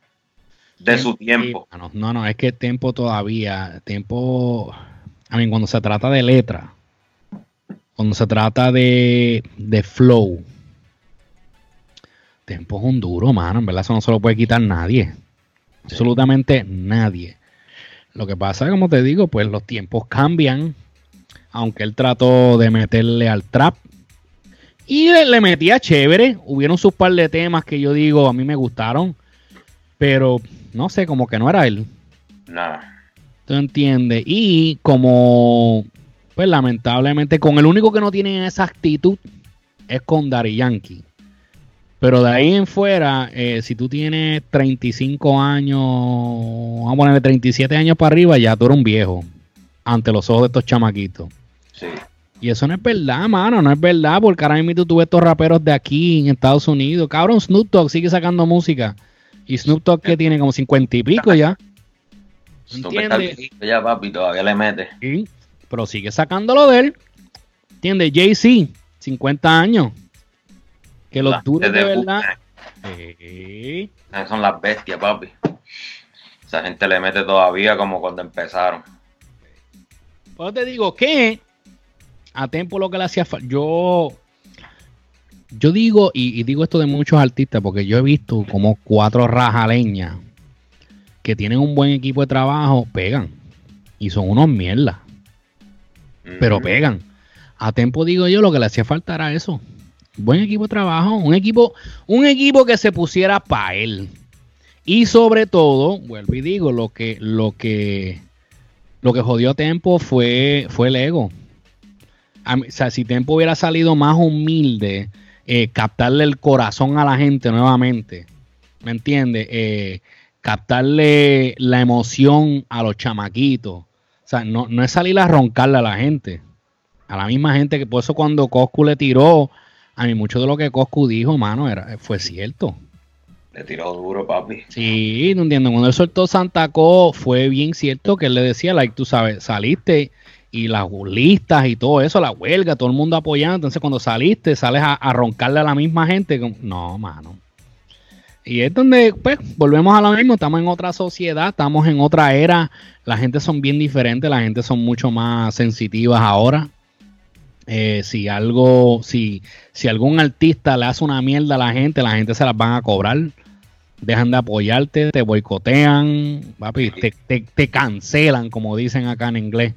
de su tiempo. No, no, es que Tempo todavía, Tempo, a mí cuando se trata de letra, cuando se trata de, de flow, Tempo es un duro, mano. En verdad, eso no se lo puede quitar nadie. Absolutamente nadie. Lo que pasa, como te digo, pues los tiempos cambian. Aunque él trató de meterle al trap. Y le, metía chévere. Hubieron sus par de temas que yo digo, a mí me gustaron. Pero, no sé, como que no era él. Nada. ¿Tú entiendes? Y como, pues lamentablemente, con el único que no tiene esa actitud es con Dari Yankee. Pero de ahí en fuera, eh, si tú tienes 35 años, vamos a ponerle 37 años para arriba, ya tú eres un viejo ante los ojos de estos chamaquitos. Sí. Y eso no es verdad, mano, no es verdad, porque ahora mismo tú ves estos raperos de aquí en Estados Unidos. Cabrón, Snoop Dogg sigue sacando música. Y Snoop Dogg que tiene como 50 y pico ya. ¿Entiendes? Ya, papi, todavía le mete. Sí, pero sigue sacándolo de él. ¿Entiendes? Jay-Z, 50 años. Que los duros de, verdad. Son las bestias, papi. Esa gente le mete todavía como cuando empezaron. Pues te digo que a tiempo lo que le hacía falta. Yo, yo digo, y, digo esto de muchos artistas, porque yo he visto como cuatro rajaleñas que tienen un buen equipo de trabajo, pegan. Y son unos mierdas. Pero pegan. A tiempo digo yo, lo que le hacía falta era eso buen equipo de trabajo, un equipo, un equipo que se pusiera para él. Y sobre todo, vuelvo y digo, lo que, lo que, lo que jodió a Tempo fue, fue el ego. o sea, si Tempo hubiera salido más humilde, eh, captarle el corazón a la gente nuevamente, ¿me entiendes? Eh, captarle la emoción a los chamaquitos. O sea, no, no es salir a roncarle a la gente. A la misma gente que por eso cuando Coscu le tiró a mí mucho de lo que Coscu dijo, mano, era, fue cierto. Le tiró duro, papi. Sí, no entiendo. Cuando él soltó Santa Co, fue bien cierto que él le decía, like, tú sabes, saliste y las listas y todo eso, la huelga, todo el mundo apoyando. Entonces, cuando saliste, sales a, roncarle a la misma gente. No, mano. Y es donde, pues, volvemos a lo mismo. Estamos en otra sociedad, estamos en otra era. La gente son bien diferentes, la gente son mucho más sensitivas ahora. Eh, si algo, si, si algún artista le hace una mierda a la gente, la gente se las van a cobrar. Dejan de apoyarte, te boicotean, papi, te, cancelan, como dicen acá en inglés.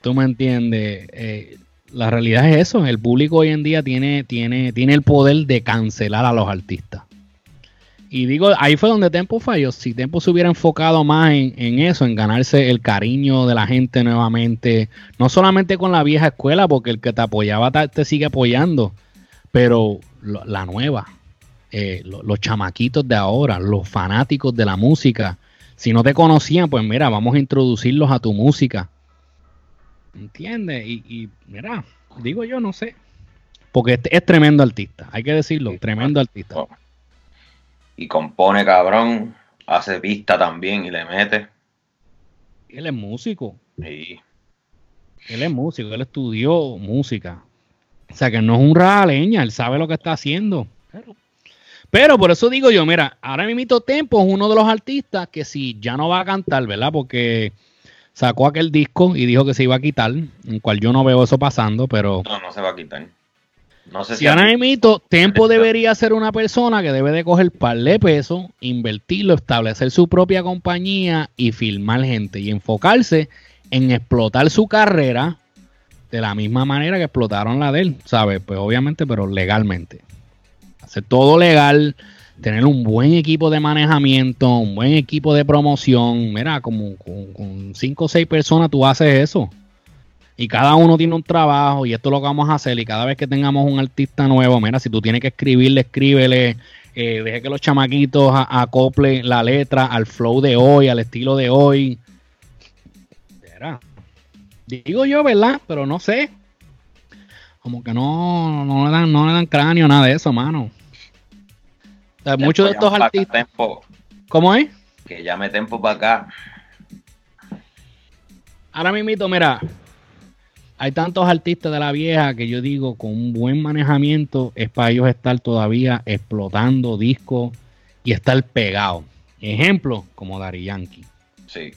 ¿Tú me entiendes? Eh, la realidad es eso. El público hoy en día tiene, tiene, tiene el poder de cancelar a los artistas. Y digo, ahí fue donde Tempo falló. Si Tempo se hubiera enfocado más en, eso, en ganarse el cariño de la gente nuevamente, no solamente con la vieja escuela, porque el que te apoyaba te, sigue apoyando, pero la nueva, eh, los chamaquitos de ahora, los fanáticos de la música, si no te conocían, pues mira, vamos a introducirlos a tu música. ¿Entiendes? Y, y mira, digo yo, no sé. Porque es, es tremendo artista, hay que decirlo, tremendo artista y compone cabrón, hace pista también y le mete. Él es músico. Sí. Él es músico, él estudió música. O sea que no es un raleña, él sabe lo que está haciendo. Pero, por eso digo yo, mira, ahora mismo Tempo es uno de los artistas que si ya no va a cantar, ¿verdad? Porque sacó aquel disco y dijo que se iba a quitar, en cual yo no veo eso pasando, pero... No, no se va a quitar. No sé Si ahora mismo Tempo debería ser una persona que debe de coger par de pesos, invertirlo, establecer su propia compañía y filmar gente y enfocarse en explotar su carrera de la misma manera que explotaron la de él, ¿sabes? Pues obviamente, pero legalmente. Hacer todo legal, tener un buen equipo de manejamiento, un buen equipo de promoción. Mira, como con, con cinco o seis personas tú haces eso y cada uno tiene un trabajo y esto es lo que vamos a hacer y cada vez que tengamos un artista nuevo, mira, si tú tienes que escribirle, escríbele, eh, deje que los chamaquitos acoplen la letra al flow de hoy, al estilo de hoy. Digo yo, ¿verdad? Pero no sé. Como que no, no, le, dan, no le dan cráneo, nada de eso, mano. Muchos de estos artistas... ¿Cómo es? Que llame tempo para acá. Ahora mismo, mira, hay tantos artistas de la vieja que yo digo con un buen manejamiento es para ellos estar todavía explotando discos y estar pegados. Ejemplo, como Dari Yankee. Sí.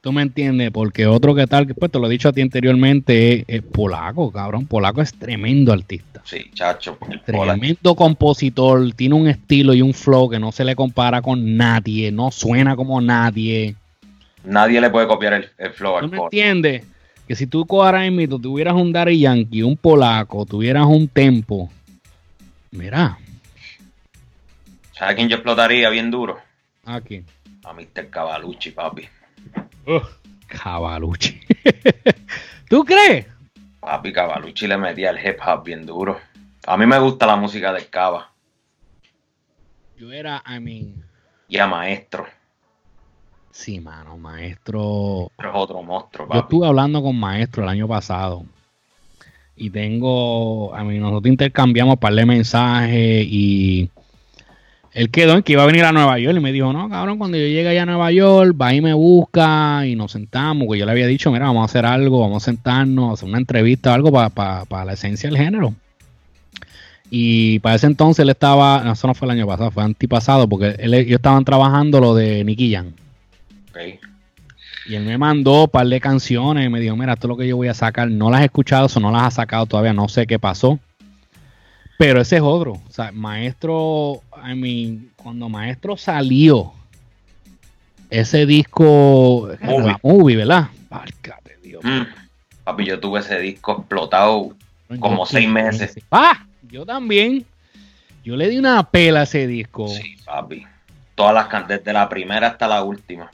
¿Tú me entiendes? Porque otro que tal, pues te lo he dicho a ti anteriormente, es, polaco, cabrón. Polaco es tremendo artista. Sí, chacho. Tremendo compositor, tiene un estilo y un flow que no se le compara con nadie, no suena como nadie. Nadie le puede copiar el, flow ¿Tú me entiendes? que si tú ahora mismo tuvieras un Dari Yankee, un polaco, tuvieras un tempo, mira. ¿Sabes quién yo explotaría bien duro? ¿A quién? A Mr. Cavalucci, papi. Uh, Cavalucci. ¿Tú crees? Papi, Cavalucci le metía el hip hop bien duro. A mí me gusta la música de Cava. Yo era, I mean. Y a maestro. Sí, mano, maestro. Pero es otro monstruo, Yo estuve hablando con maestro el año pasado. Y tengo. A mí, nosotros intercambiamos un par de mensajes y. Él quedó en que iba a venir a Nueva York y me dijo, no, cabrón, cuando yo llegue allá a Nueva York, va y me busca y nos sentamos. Que yo le había dicho, mira, vamos a hacer algo, vamos a sentarnos, hacer una entrevista o algo para la esencia del género. Y para ese entonces él estaba, no, eso no fue el año pasado, fue antipasado, porque él, ellos estaban trabajando lo de Nicky Jam. Y él me mandó un par de canciones y me dijo, mira, esto es lo que yo voy a sacar. No las he escuchado, o no las ha sacado todavía, no sé qué pasó. Pero ese es otro. O sea, Maestro, I mean, cuando Maestro salió, ese disco, movie, la movie ¿verdad? Dios. Mm. Papi, yo tuve ese disco explotado como seis meses. Ah, yo también. Yo le di una pela a ese disco. Sí, papi. Todas las canciones, desde la primera hasta la última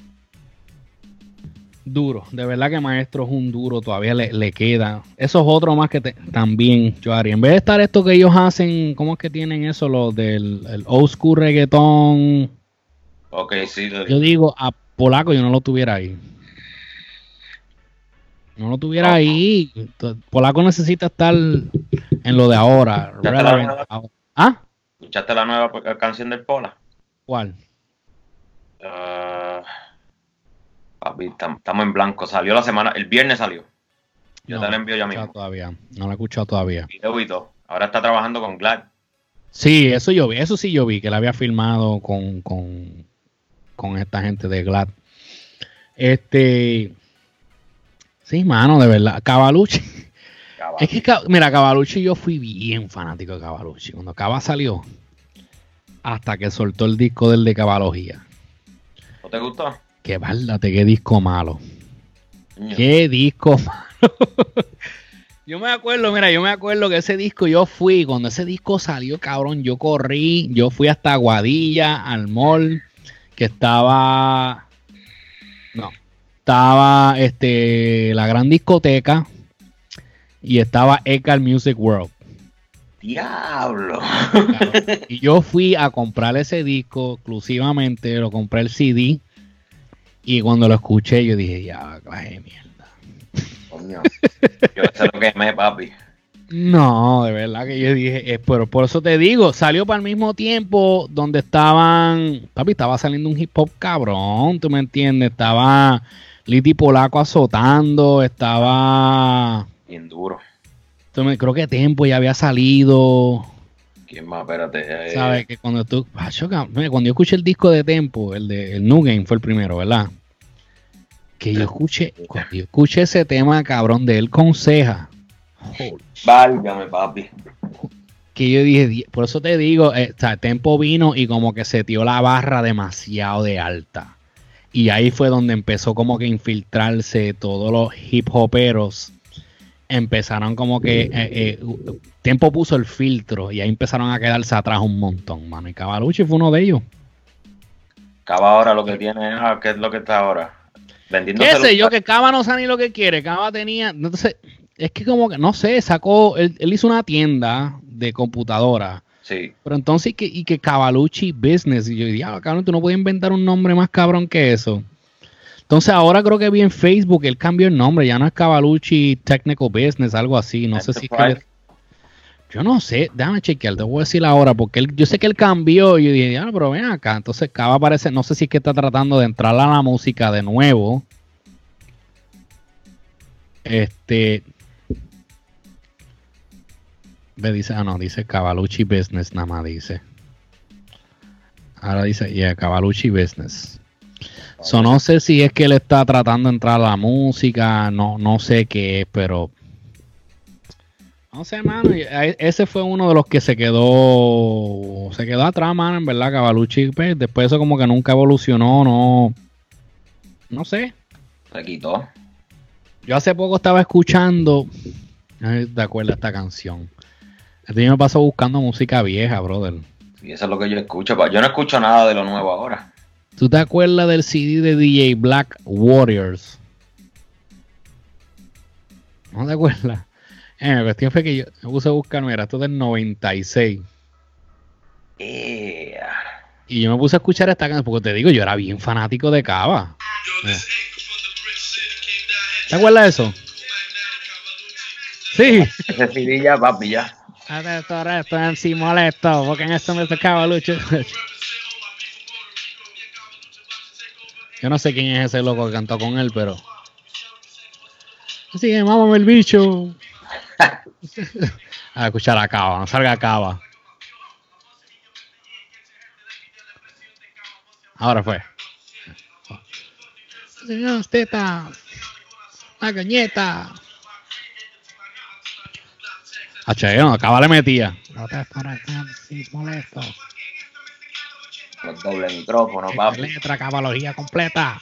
duro. De verdad que Maestro es un duro, todavía le, queda. Eso es otro más que también yo haría. En vez de estar esto que ellos hacen, ¿cómo es que tienen eso? Lo del el old school reggaetón. Ok, sí. Yo digo, a Polaco yo no lo tuviera ahí. No lo tuviera ahí. Polaco necesita estar en lo de ahora. ¿Ah? ¿Escuchaste la nueva canción del Pola? ¿Cuál? Uh, estamos en blanco. Salió la semana, el viernes salió. Yo te lo envío ya mismo. Todavía. No lo he escuchado todavía. Ahora está trabajando con Glad. Sí, eso yo vi, eso sí yo vi, que la había filmado con, con, con esta gente de Glad. Este. Sí, mano, de verdad. Cavalucci. Es que, mira, Cavalucci, yo fui bien fanático de Cavalucci. Cuando Cava salió, hasta que soltó el disco del de Cabalogía. ¿No te gustó? Qué bárdate, qué disco malo. Qué disco malo. yo me acuerdo, mira, yo me acuerdo que ese disco yo fui, cuando ese disco salió, cabrón, yo corrí, yo fui hasta Aguadilla, al mall, que estaba. No. Estaba este la gran discoteca y estaba Ecal Music World. Diablo. Y yo fui a comprar ese disco exclusivamente, lo compré el CD y cuando lo escuché, yo dije, ya, clase de mierda. Coño, yo sé lo que me, papi. No, de verdad que yo dije, eh, pero por eso te digo, salió para el mismo tiempo donde estaban, papi, estaba saliendo un hip hop cabrón, tú me entiendes, estaba Liti Polaco azotando, estaba... Bien duro. Entonces, creo que Tempo ya había salido. ¿Quién más? Espérate. Eh. Sabes que cuando tú. cuando yo escuché el disco de Tempo, el de el New Game fue el primero, ¿verdad? Que yo escuché, cuando yo escuché ese tema cabrón de él con ceja. Válgame, papi. que yo dije, "Di- por eso te digo, eh, o sea, Tempo vino y como que se la barra demasiado de alta. Y ahí fue donde empezó como que infiltrarse todos los hip hoperos. Empezaron como que eh, eh, Tempo puso el filtro y ahí empezaron a quedarse atrás un montón, mano. Y Cavalucci fue uno de ellos. Cava ahora lo que tiene, ah, ¿qué es lo que está ahora? Vendiendo ¿Qué sé yo? Que Cava no sabe ni lo que quiere. Cava tenía. Entonces, es que como que, no sé, sacó. Él, él hizo una tienda de computadora. Sí, Pero entonces, y que, y que Cavalucci Business. Y yo diría, cabrón, tú no puedes inventar un nombre más cabrón que eso. Entonces, ahora creo que vi en Facebook, él cambió el nombre. Ya no es Cavalucci Technical Business, algo así. No sé si. es que le- yo no sé, déjame chequear, te voy a decir ahora, porque él, yo sé que él cambió y yo dije, ah, pero ven acá. Entonces, Cava parece, no sé si es que está tratando de entrar a la música de nuevo. Este. Ve, dice, ah, no, dice Cavalucci Business, nada más dice. Ahora dice, yeah, Cavalucci Business. So, no sé si es que él está tratando de entrar a la música, no, no sé qué es, pero. No sé, mano. a- Ese fue uno de los que se quedó. Se quedó atrás, mano, en verdad, Cavalucci. pues, después eso como que nunca evolucionó, no. No sé. se quitó. Yo hace poco estaba escuchando. ¿Te acuerdas esta canción? Este día me pasó buscando música vieja, brother. Y eso es lo que yo escucho. Yo no escucho nada de lo nuevo ahora. ¿Tú te acuerdas del CD de DJ Black Warriors? ¿No te acuerdas? Eh, la cuestión fue que yo me puse a buscar, mira, esto es del 96. Yeah. Y yo me puse a escuchar esta canción, porque te digo, yo era bien fanático de Cava. ¿Te acuerdas de eso? Sí. Ese CD ya, papi, ya. Esto, esto en sí molesto, porque en esto me tocaba Lucho. Yo no sé quién es ese loco que cantó con él, pero. Así que mámame el bicho. a escuchar a Cava, no salga Cava. Ahora fue. Señor, teta. La cañeta. A Che, no, Cava le metía. No te sí, molesto. Los doble micrófonos, Esta papi. letra, cabalogía completa.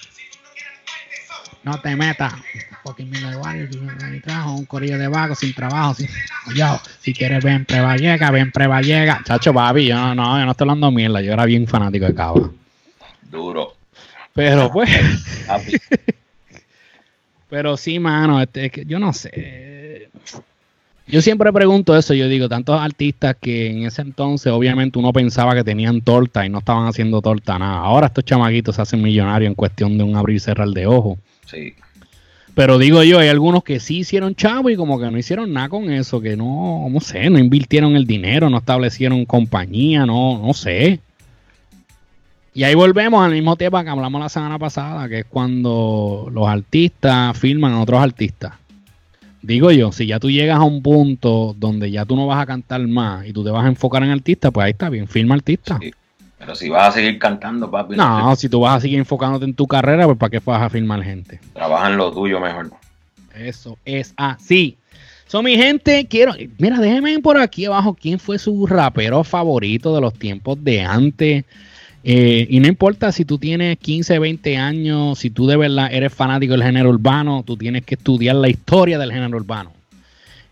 No te metas. Porque mi igual mi trabajo, un corillo de vagos sin trabajo. Sin... Yo, si quieres ven prevallega, ven prevallega. Chacho, papi, yo no, no, yo no estoy hablando mierda. Yo era bien fanático de Cava. Duro. Pero pues, Papi. pero sí, mano, este, es que yo no sé. Yo siempre pregunto eso, yo digo, tantos artistas que en ese entonces obviamente uno pensaba que tenían torta y no estaban haciendo torta nada. Ahora estos chamaquitos se hacen millonarios en cuestión de un abrir y cerrar de ojos. Sí. Pero digo yo, hay algunos que sí hicieron chavo y como que no hicieron nada con eso, que no, no sé, no invirtieron el dinero, no establecieron compañía, no, no sé. Y ahí volvemos al mismo tema que hablamos la semana pasada, que es cuando los artistas firman a otros artistas. Digo yo, si ya tú llegas a un punto donde ya tú no vas a cantar más y tú te vas a enfocar en artistas, pues ahí está bien, firma artista. Sí. Pero si vas a seguir cantando, papi, No, si tú vas a seguir enfocándote en tu carrera, pues ¿para qué vas a firmar gente? trabaja en lo tuyo mejor. Eso es así. So, mi gente, quiero. Mira, déjenme por aquí abajo quién fue su rapero favorito de los tiempos de antes. Eh, y no importa si tú tienes 15, 20 años, si tú de verdad eres fanático del género urbano, tú tienes que estudiar la historia del género urbano.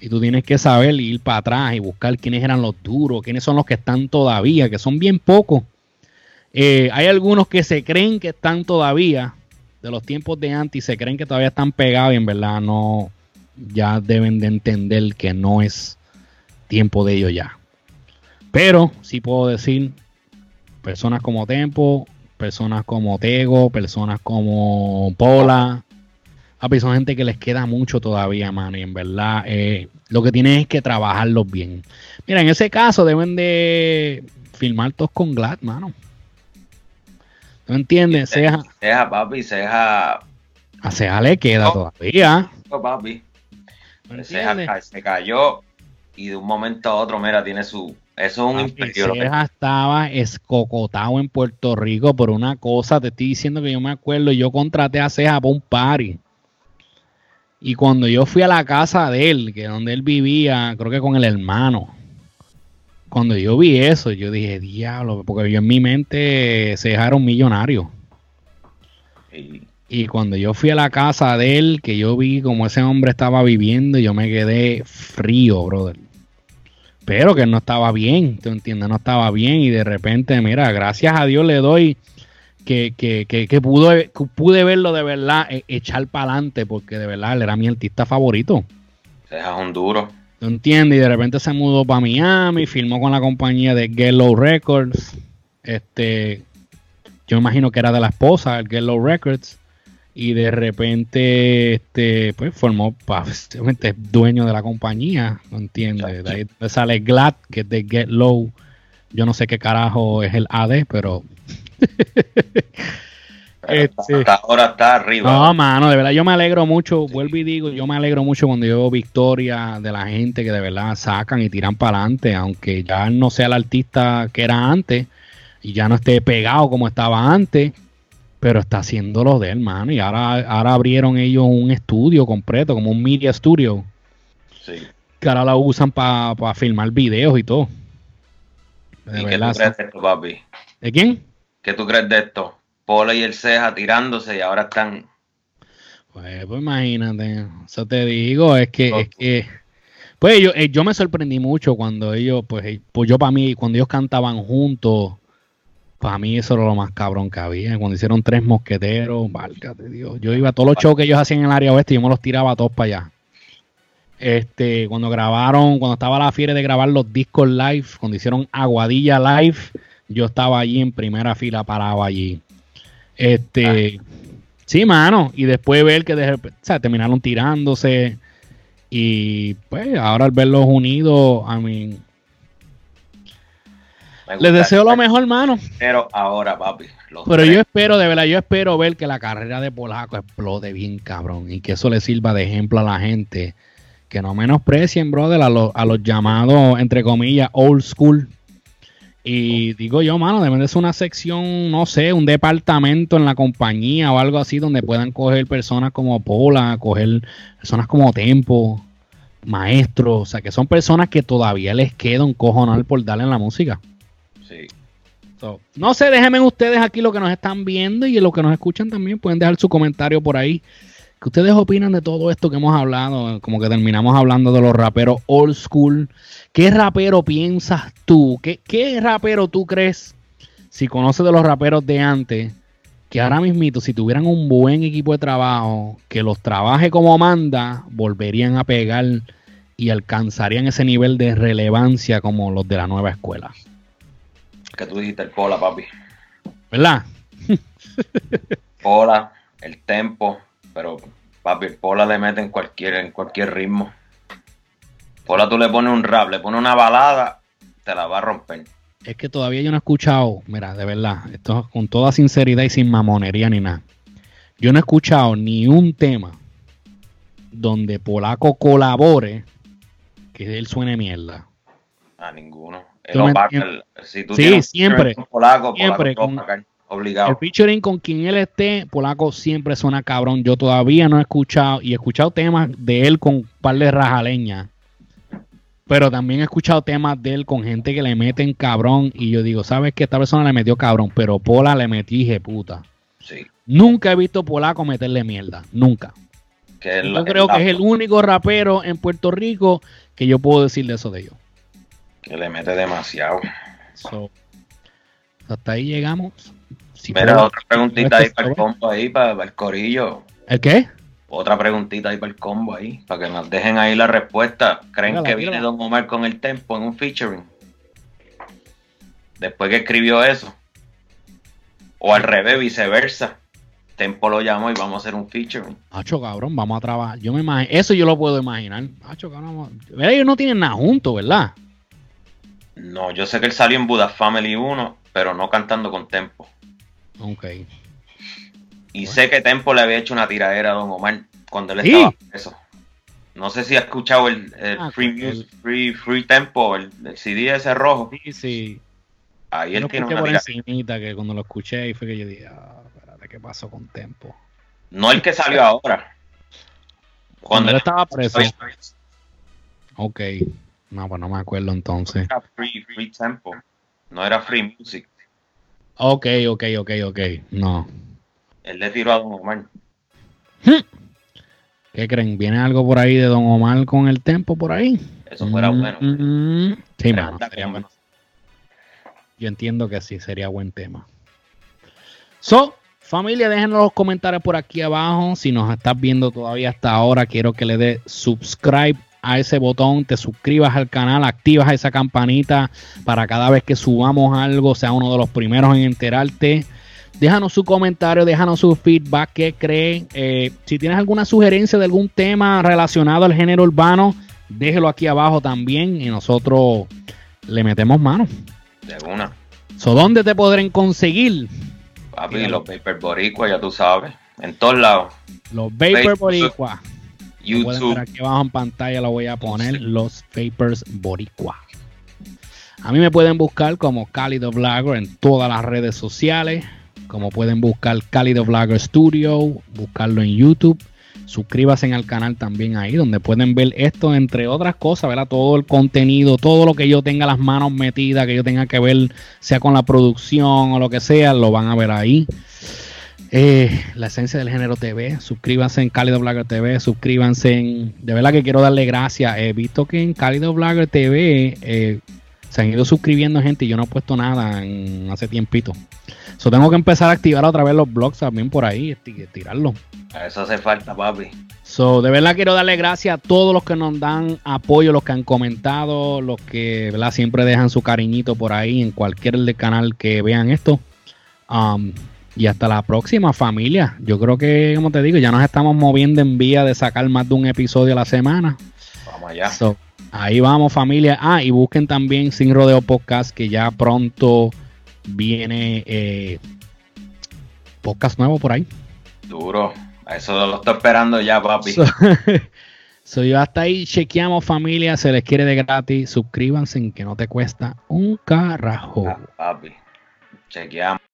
Y tú tienes que saber ir para atrás y buscar quiénes eran los duros, quiénes son los que están todavía, que son bien pocos. Eh, hay algunos que se creen que están todavía de los tiempos de antes y se creen que todavía están pegados y en verdad no, ya deben de entender que no es tiempo de ellos ya. Pero sí puedo decir, personas como Tempo, personas como Tego, personas como Pola, papi, son gente que les queda mucho todavía, mano, y en verdad eh, lo que tienen es que trabajarlos bien. Mira, en ese caso deben de filmar todos con Glad, mano. ¿No entiendes? Ceja, Ceja, papi, ceja. a Ceja le queda No. todavía. Papi. ¿No Ceja entiendes? ca- se cayó y de un momento a otro, mira, tiene su. Eso es un imperio. Ceja estaba escocotado en Puerto Rico por una cosa. Te estoy diciendo que yo me acuerdo. Yo contraté a Ceja para un party. Y cuando yo fui a la casa de él, que es donde él vivía, creo que con el hermano. cuando yo vi eso, yo dije, diablo, porque yo en mi mente se dejaron millonarios. Y Y cuando yo fui a la casa de él, que yo vi como ese hombre estaba viviendo, yo me quedé frío, brother. Pero que no estaba bien, ¿tú entiendes? No estaba bien y de repente, mira, gracias a Dios le doy que, que, que, que pude, verlo de verdad, e- echar para adelante, porque de verdad él era mi artista favorito. deja un duro. ¿Tú entiendes? Y de repente se mudó para Miami, filmó con la compañía de Get Low Records. Este, yo imagino que era de la esposa, el Get Low Records. Y de repente, este, pues formó, básicamente es dueño de la compañía, ¿no entiendes? De ahí sale Glad, que es de Get Low. Yo no sé qué carajo es el AD, pero Pero Este- Hasta ahora está arriba. no, mano, de verdad yo me alegro mucho, vuelvo y digo, yo me alegro mucho cuando yo veo victoria de la gente que de verdad sacan y tiran para adelante, aunque ya no sea el artista que era antes y ya no esté pegado como estaba antes, pero está haciendo lo de él, mano, y ahora, ahora abrieron ellos un estudio completo, como un media studio, Sí. que ahora lo usan para filmar videos y todo. De ¿Y qué tú crees de esto, papi? ¿De quién? ¿Qué tú crees de esto? Pola y el Ceja tirándose y ahora están. Pues, pues imagínate, eso te digo, es que, es que, pues yo, eh, yo me sorprendí mucho cuando ellos, pues, eh, pues yo para mí, cuando ellos cantaban juntos, para mí eso era lo más cabrón que había, cuando hicieron tres mosqueteros, válgate Dios, yo iba a todos los shows que ellos hacían en el área oeste, yo me los tiraba todos para allá. Este, cuando grabaron, cuando estaba la fiebre de grabar los discos live, cuando hicieron Aguadilla live, yo estaba allí en primera fila, parado allí. Este, sí, mano, y después ver que de o sea, terminaron tirándose. Y pues ahora al verlos unidos, a mí Me les deseo lo mejor, mano. Pero ahora, papi. los Pero tres. yo espero, de verdad, yo espero ver que la carrera de Polaco explote bien, cabrón, y que eso le sirva de ejemplo a la gente. Que no menosprecien, brother, a los, a los llamados, entre comillas, old school. Y digo yo, mano, deben de ser una sección, no sé, un departamento en la compañía o algo así donde puedan coger personas como Pola, coger personas como Tempo, maestros, o sea, que son personas que todavía les queda un cojonal por darle en la música. So, no sé, déjenme ustedes aquí lo que nos están viendo y lo que nos escuchan también. Pueden dejar su comentario por ahí. ¿Qué ustedes opinan de todo esto que hemos hablado? Como que terminamos hablando de los raperos old school. ¿Qué rapero piensas tú? ¿Qué, qué rapero tú crees, si conoces de los raperos de antes, que ahora mismito, si tuvieran un buen equipo de trabajo, que los trabaje como manda, volverían a pegar y alcanzarían ese nivel de relevancia como los de la nueva escuela? Que tú dijiste el Pola, papi. ¿Verdad? Pola, el tempo. Pero, papi, el Pola le mete en cualquier, en cualquier ritmo. Pola tú le pones un rap, le pones una balada, te la va a romper. Es que todavía yo no he escuchado, mira, de verdad, esto es con toda sinceridad y sin mamonería ni nada. Yo no he escuchado ni un tema donde Polaco colabore que él suene mierda. A ninguno. El si tú Sí, siempre, con polaco, siempre, polaco opacar, El obligado. featuring con quien él esté, Polaco siempre suena cabrón. Yo todavía no he escuchado, y he escuchado temas de él con un par de rajaleñas. Pero también he escuchado temas de él con gente que le meten cabrón. Y yo digo, ¿sabes que Esta persona le metió cabrón, pero Pola le metí hije puta. Sí. Nunca he visto Polaco meterle mierda. Nunca. Que Yo creo que es el único rapero en Puerto Rico que yo puedo decir de eso de ellos. Que le mete demasiado. So, hasta ahí llegamos. Si Mira, puedo- otra preguntita ahí esto para el combo ahí, para, para el corillo. ¿El qué? Otra preguntita ahí para el combo ahí, para que nos dejen ahí la respuesta. ¿Creen que viene. Don Omar con el tempo en un featuring? Después que escribió eso. O al revés, viceversa. Tempo lo llamó y vamos a hacer un featuring. Hacho, cabrón, vamos a trabajar. Yo me imagino, eso yo lo puedo imaginar. Hacho, cabrón, vamos- Mira, ellos no tienen nada juntos, ¿verdad? No, yo sé que él salió en Buddha Family 1, pero no cantando con Tempo. Ok. Y sé que Tempo le había hecho una tiradera a Don Omar cuando él Sí. estaba preso. No sé si ha escuchado el, el Ah, free, el- Music- free, free Tempo, el, el CD ese rojo. Sí, sí. Ahí Yo él lo tiene una tiradera. que cuando lo escuché ahí fue que yo dije, ah, espérate, ¿qué pasó con Tempo? No el que salió ahora. Cuando él- estaba preso. Ok. No, pues no me acuerdo entonces. Era free, free tempo. No era free music. Ok, ok, ok, ok. No. Él le tiró a Don Omar. ¿Qué creen? ¿Viene algo por ahí de Don Omar con el tempo por ahí? Eso fuera Mm, bueno. mm, sí, mano, sería bueno. Yo entiendo que sí, sería buen tema. So, familia, déjenos los comentarios por aquí abajo. Si nos estás viendo todavía hasta ahora, quiero que le des subscribe a ese botón, te suscribas al canal, activas esa campanita para cada vez que subamos algo, sea uno de los primeros en enterarte. Déjanos su comentario, déjanos su feedback, qué creen. Eh, si tienes alguna sugerencia de algún tema relacionado al género urbano, déjelo aquí abajo también y nosotros le metemos mano. De una. So, ¿Dónde te podrán conseguir? Papi, los Paper Boricua, ya tú sabes. En todos lados. Los Vapor Boricua. YouTube. aquí abajo en pantalla, lo voy a poner, los Vapors Boricua. A mí me pueden buscar como Cálido Vlogger en todas las redes sociales. Como pueden buscar Cálido Vlogger Studio, buscarlo en YouTube. Suscríbanse al canal también ahí, donde pueden ver esto, entre otras cosas, ¿verdad? Todo el contenido, todo lo que yo tenga las manos metidas, que yo tenga que ver, sea con la producción o lo que sea, lo van a ver ahí. Eh, la esencia del género TV. Suscríbanse en Cálido Blogger TV. Suscríbanse en. De verdad que quiero darle gracias. He visto que en Cálido Blogger TV eh, se han ido suscribiendo gente y yo no he puesto nada en hace tiempito. So, tengo que empezar a activar otra vez los blogs también por ahí, esti- tirarlos. A Eso hace falta, papi. So, de verdad quiero darle gracias a todos los que nos dan apoyo, los que han comentado, los que ¿verdad? siempre dejan su cariñito por ahí en cualquier canal que vean esto. Um, y hasta la próxima familia. Yo creo que, como te digo, ya nos estamos moviendo en vía de sacar más de un episodio a la semana. Vamos allá. So, ahí vamos familia. Ah, y busquen también Sin Rodeo Podcast, que ya pronto viene eh, podcast nuevo por ahí. Duro. Eso lo estoy esperando ya, papi. So, so, yo hasta ahí chequeamos familia, se les quiere de gratis, suscríbanse que no te cuesta un carajo. Ah, papi. Chequeamos.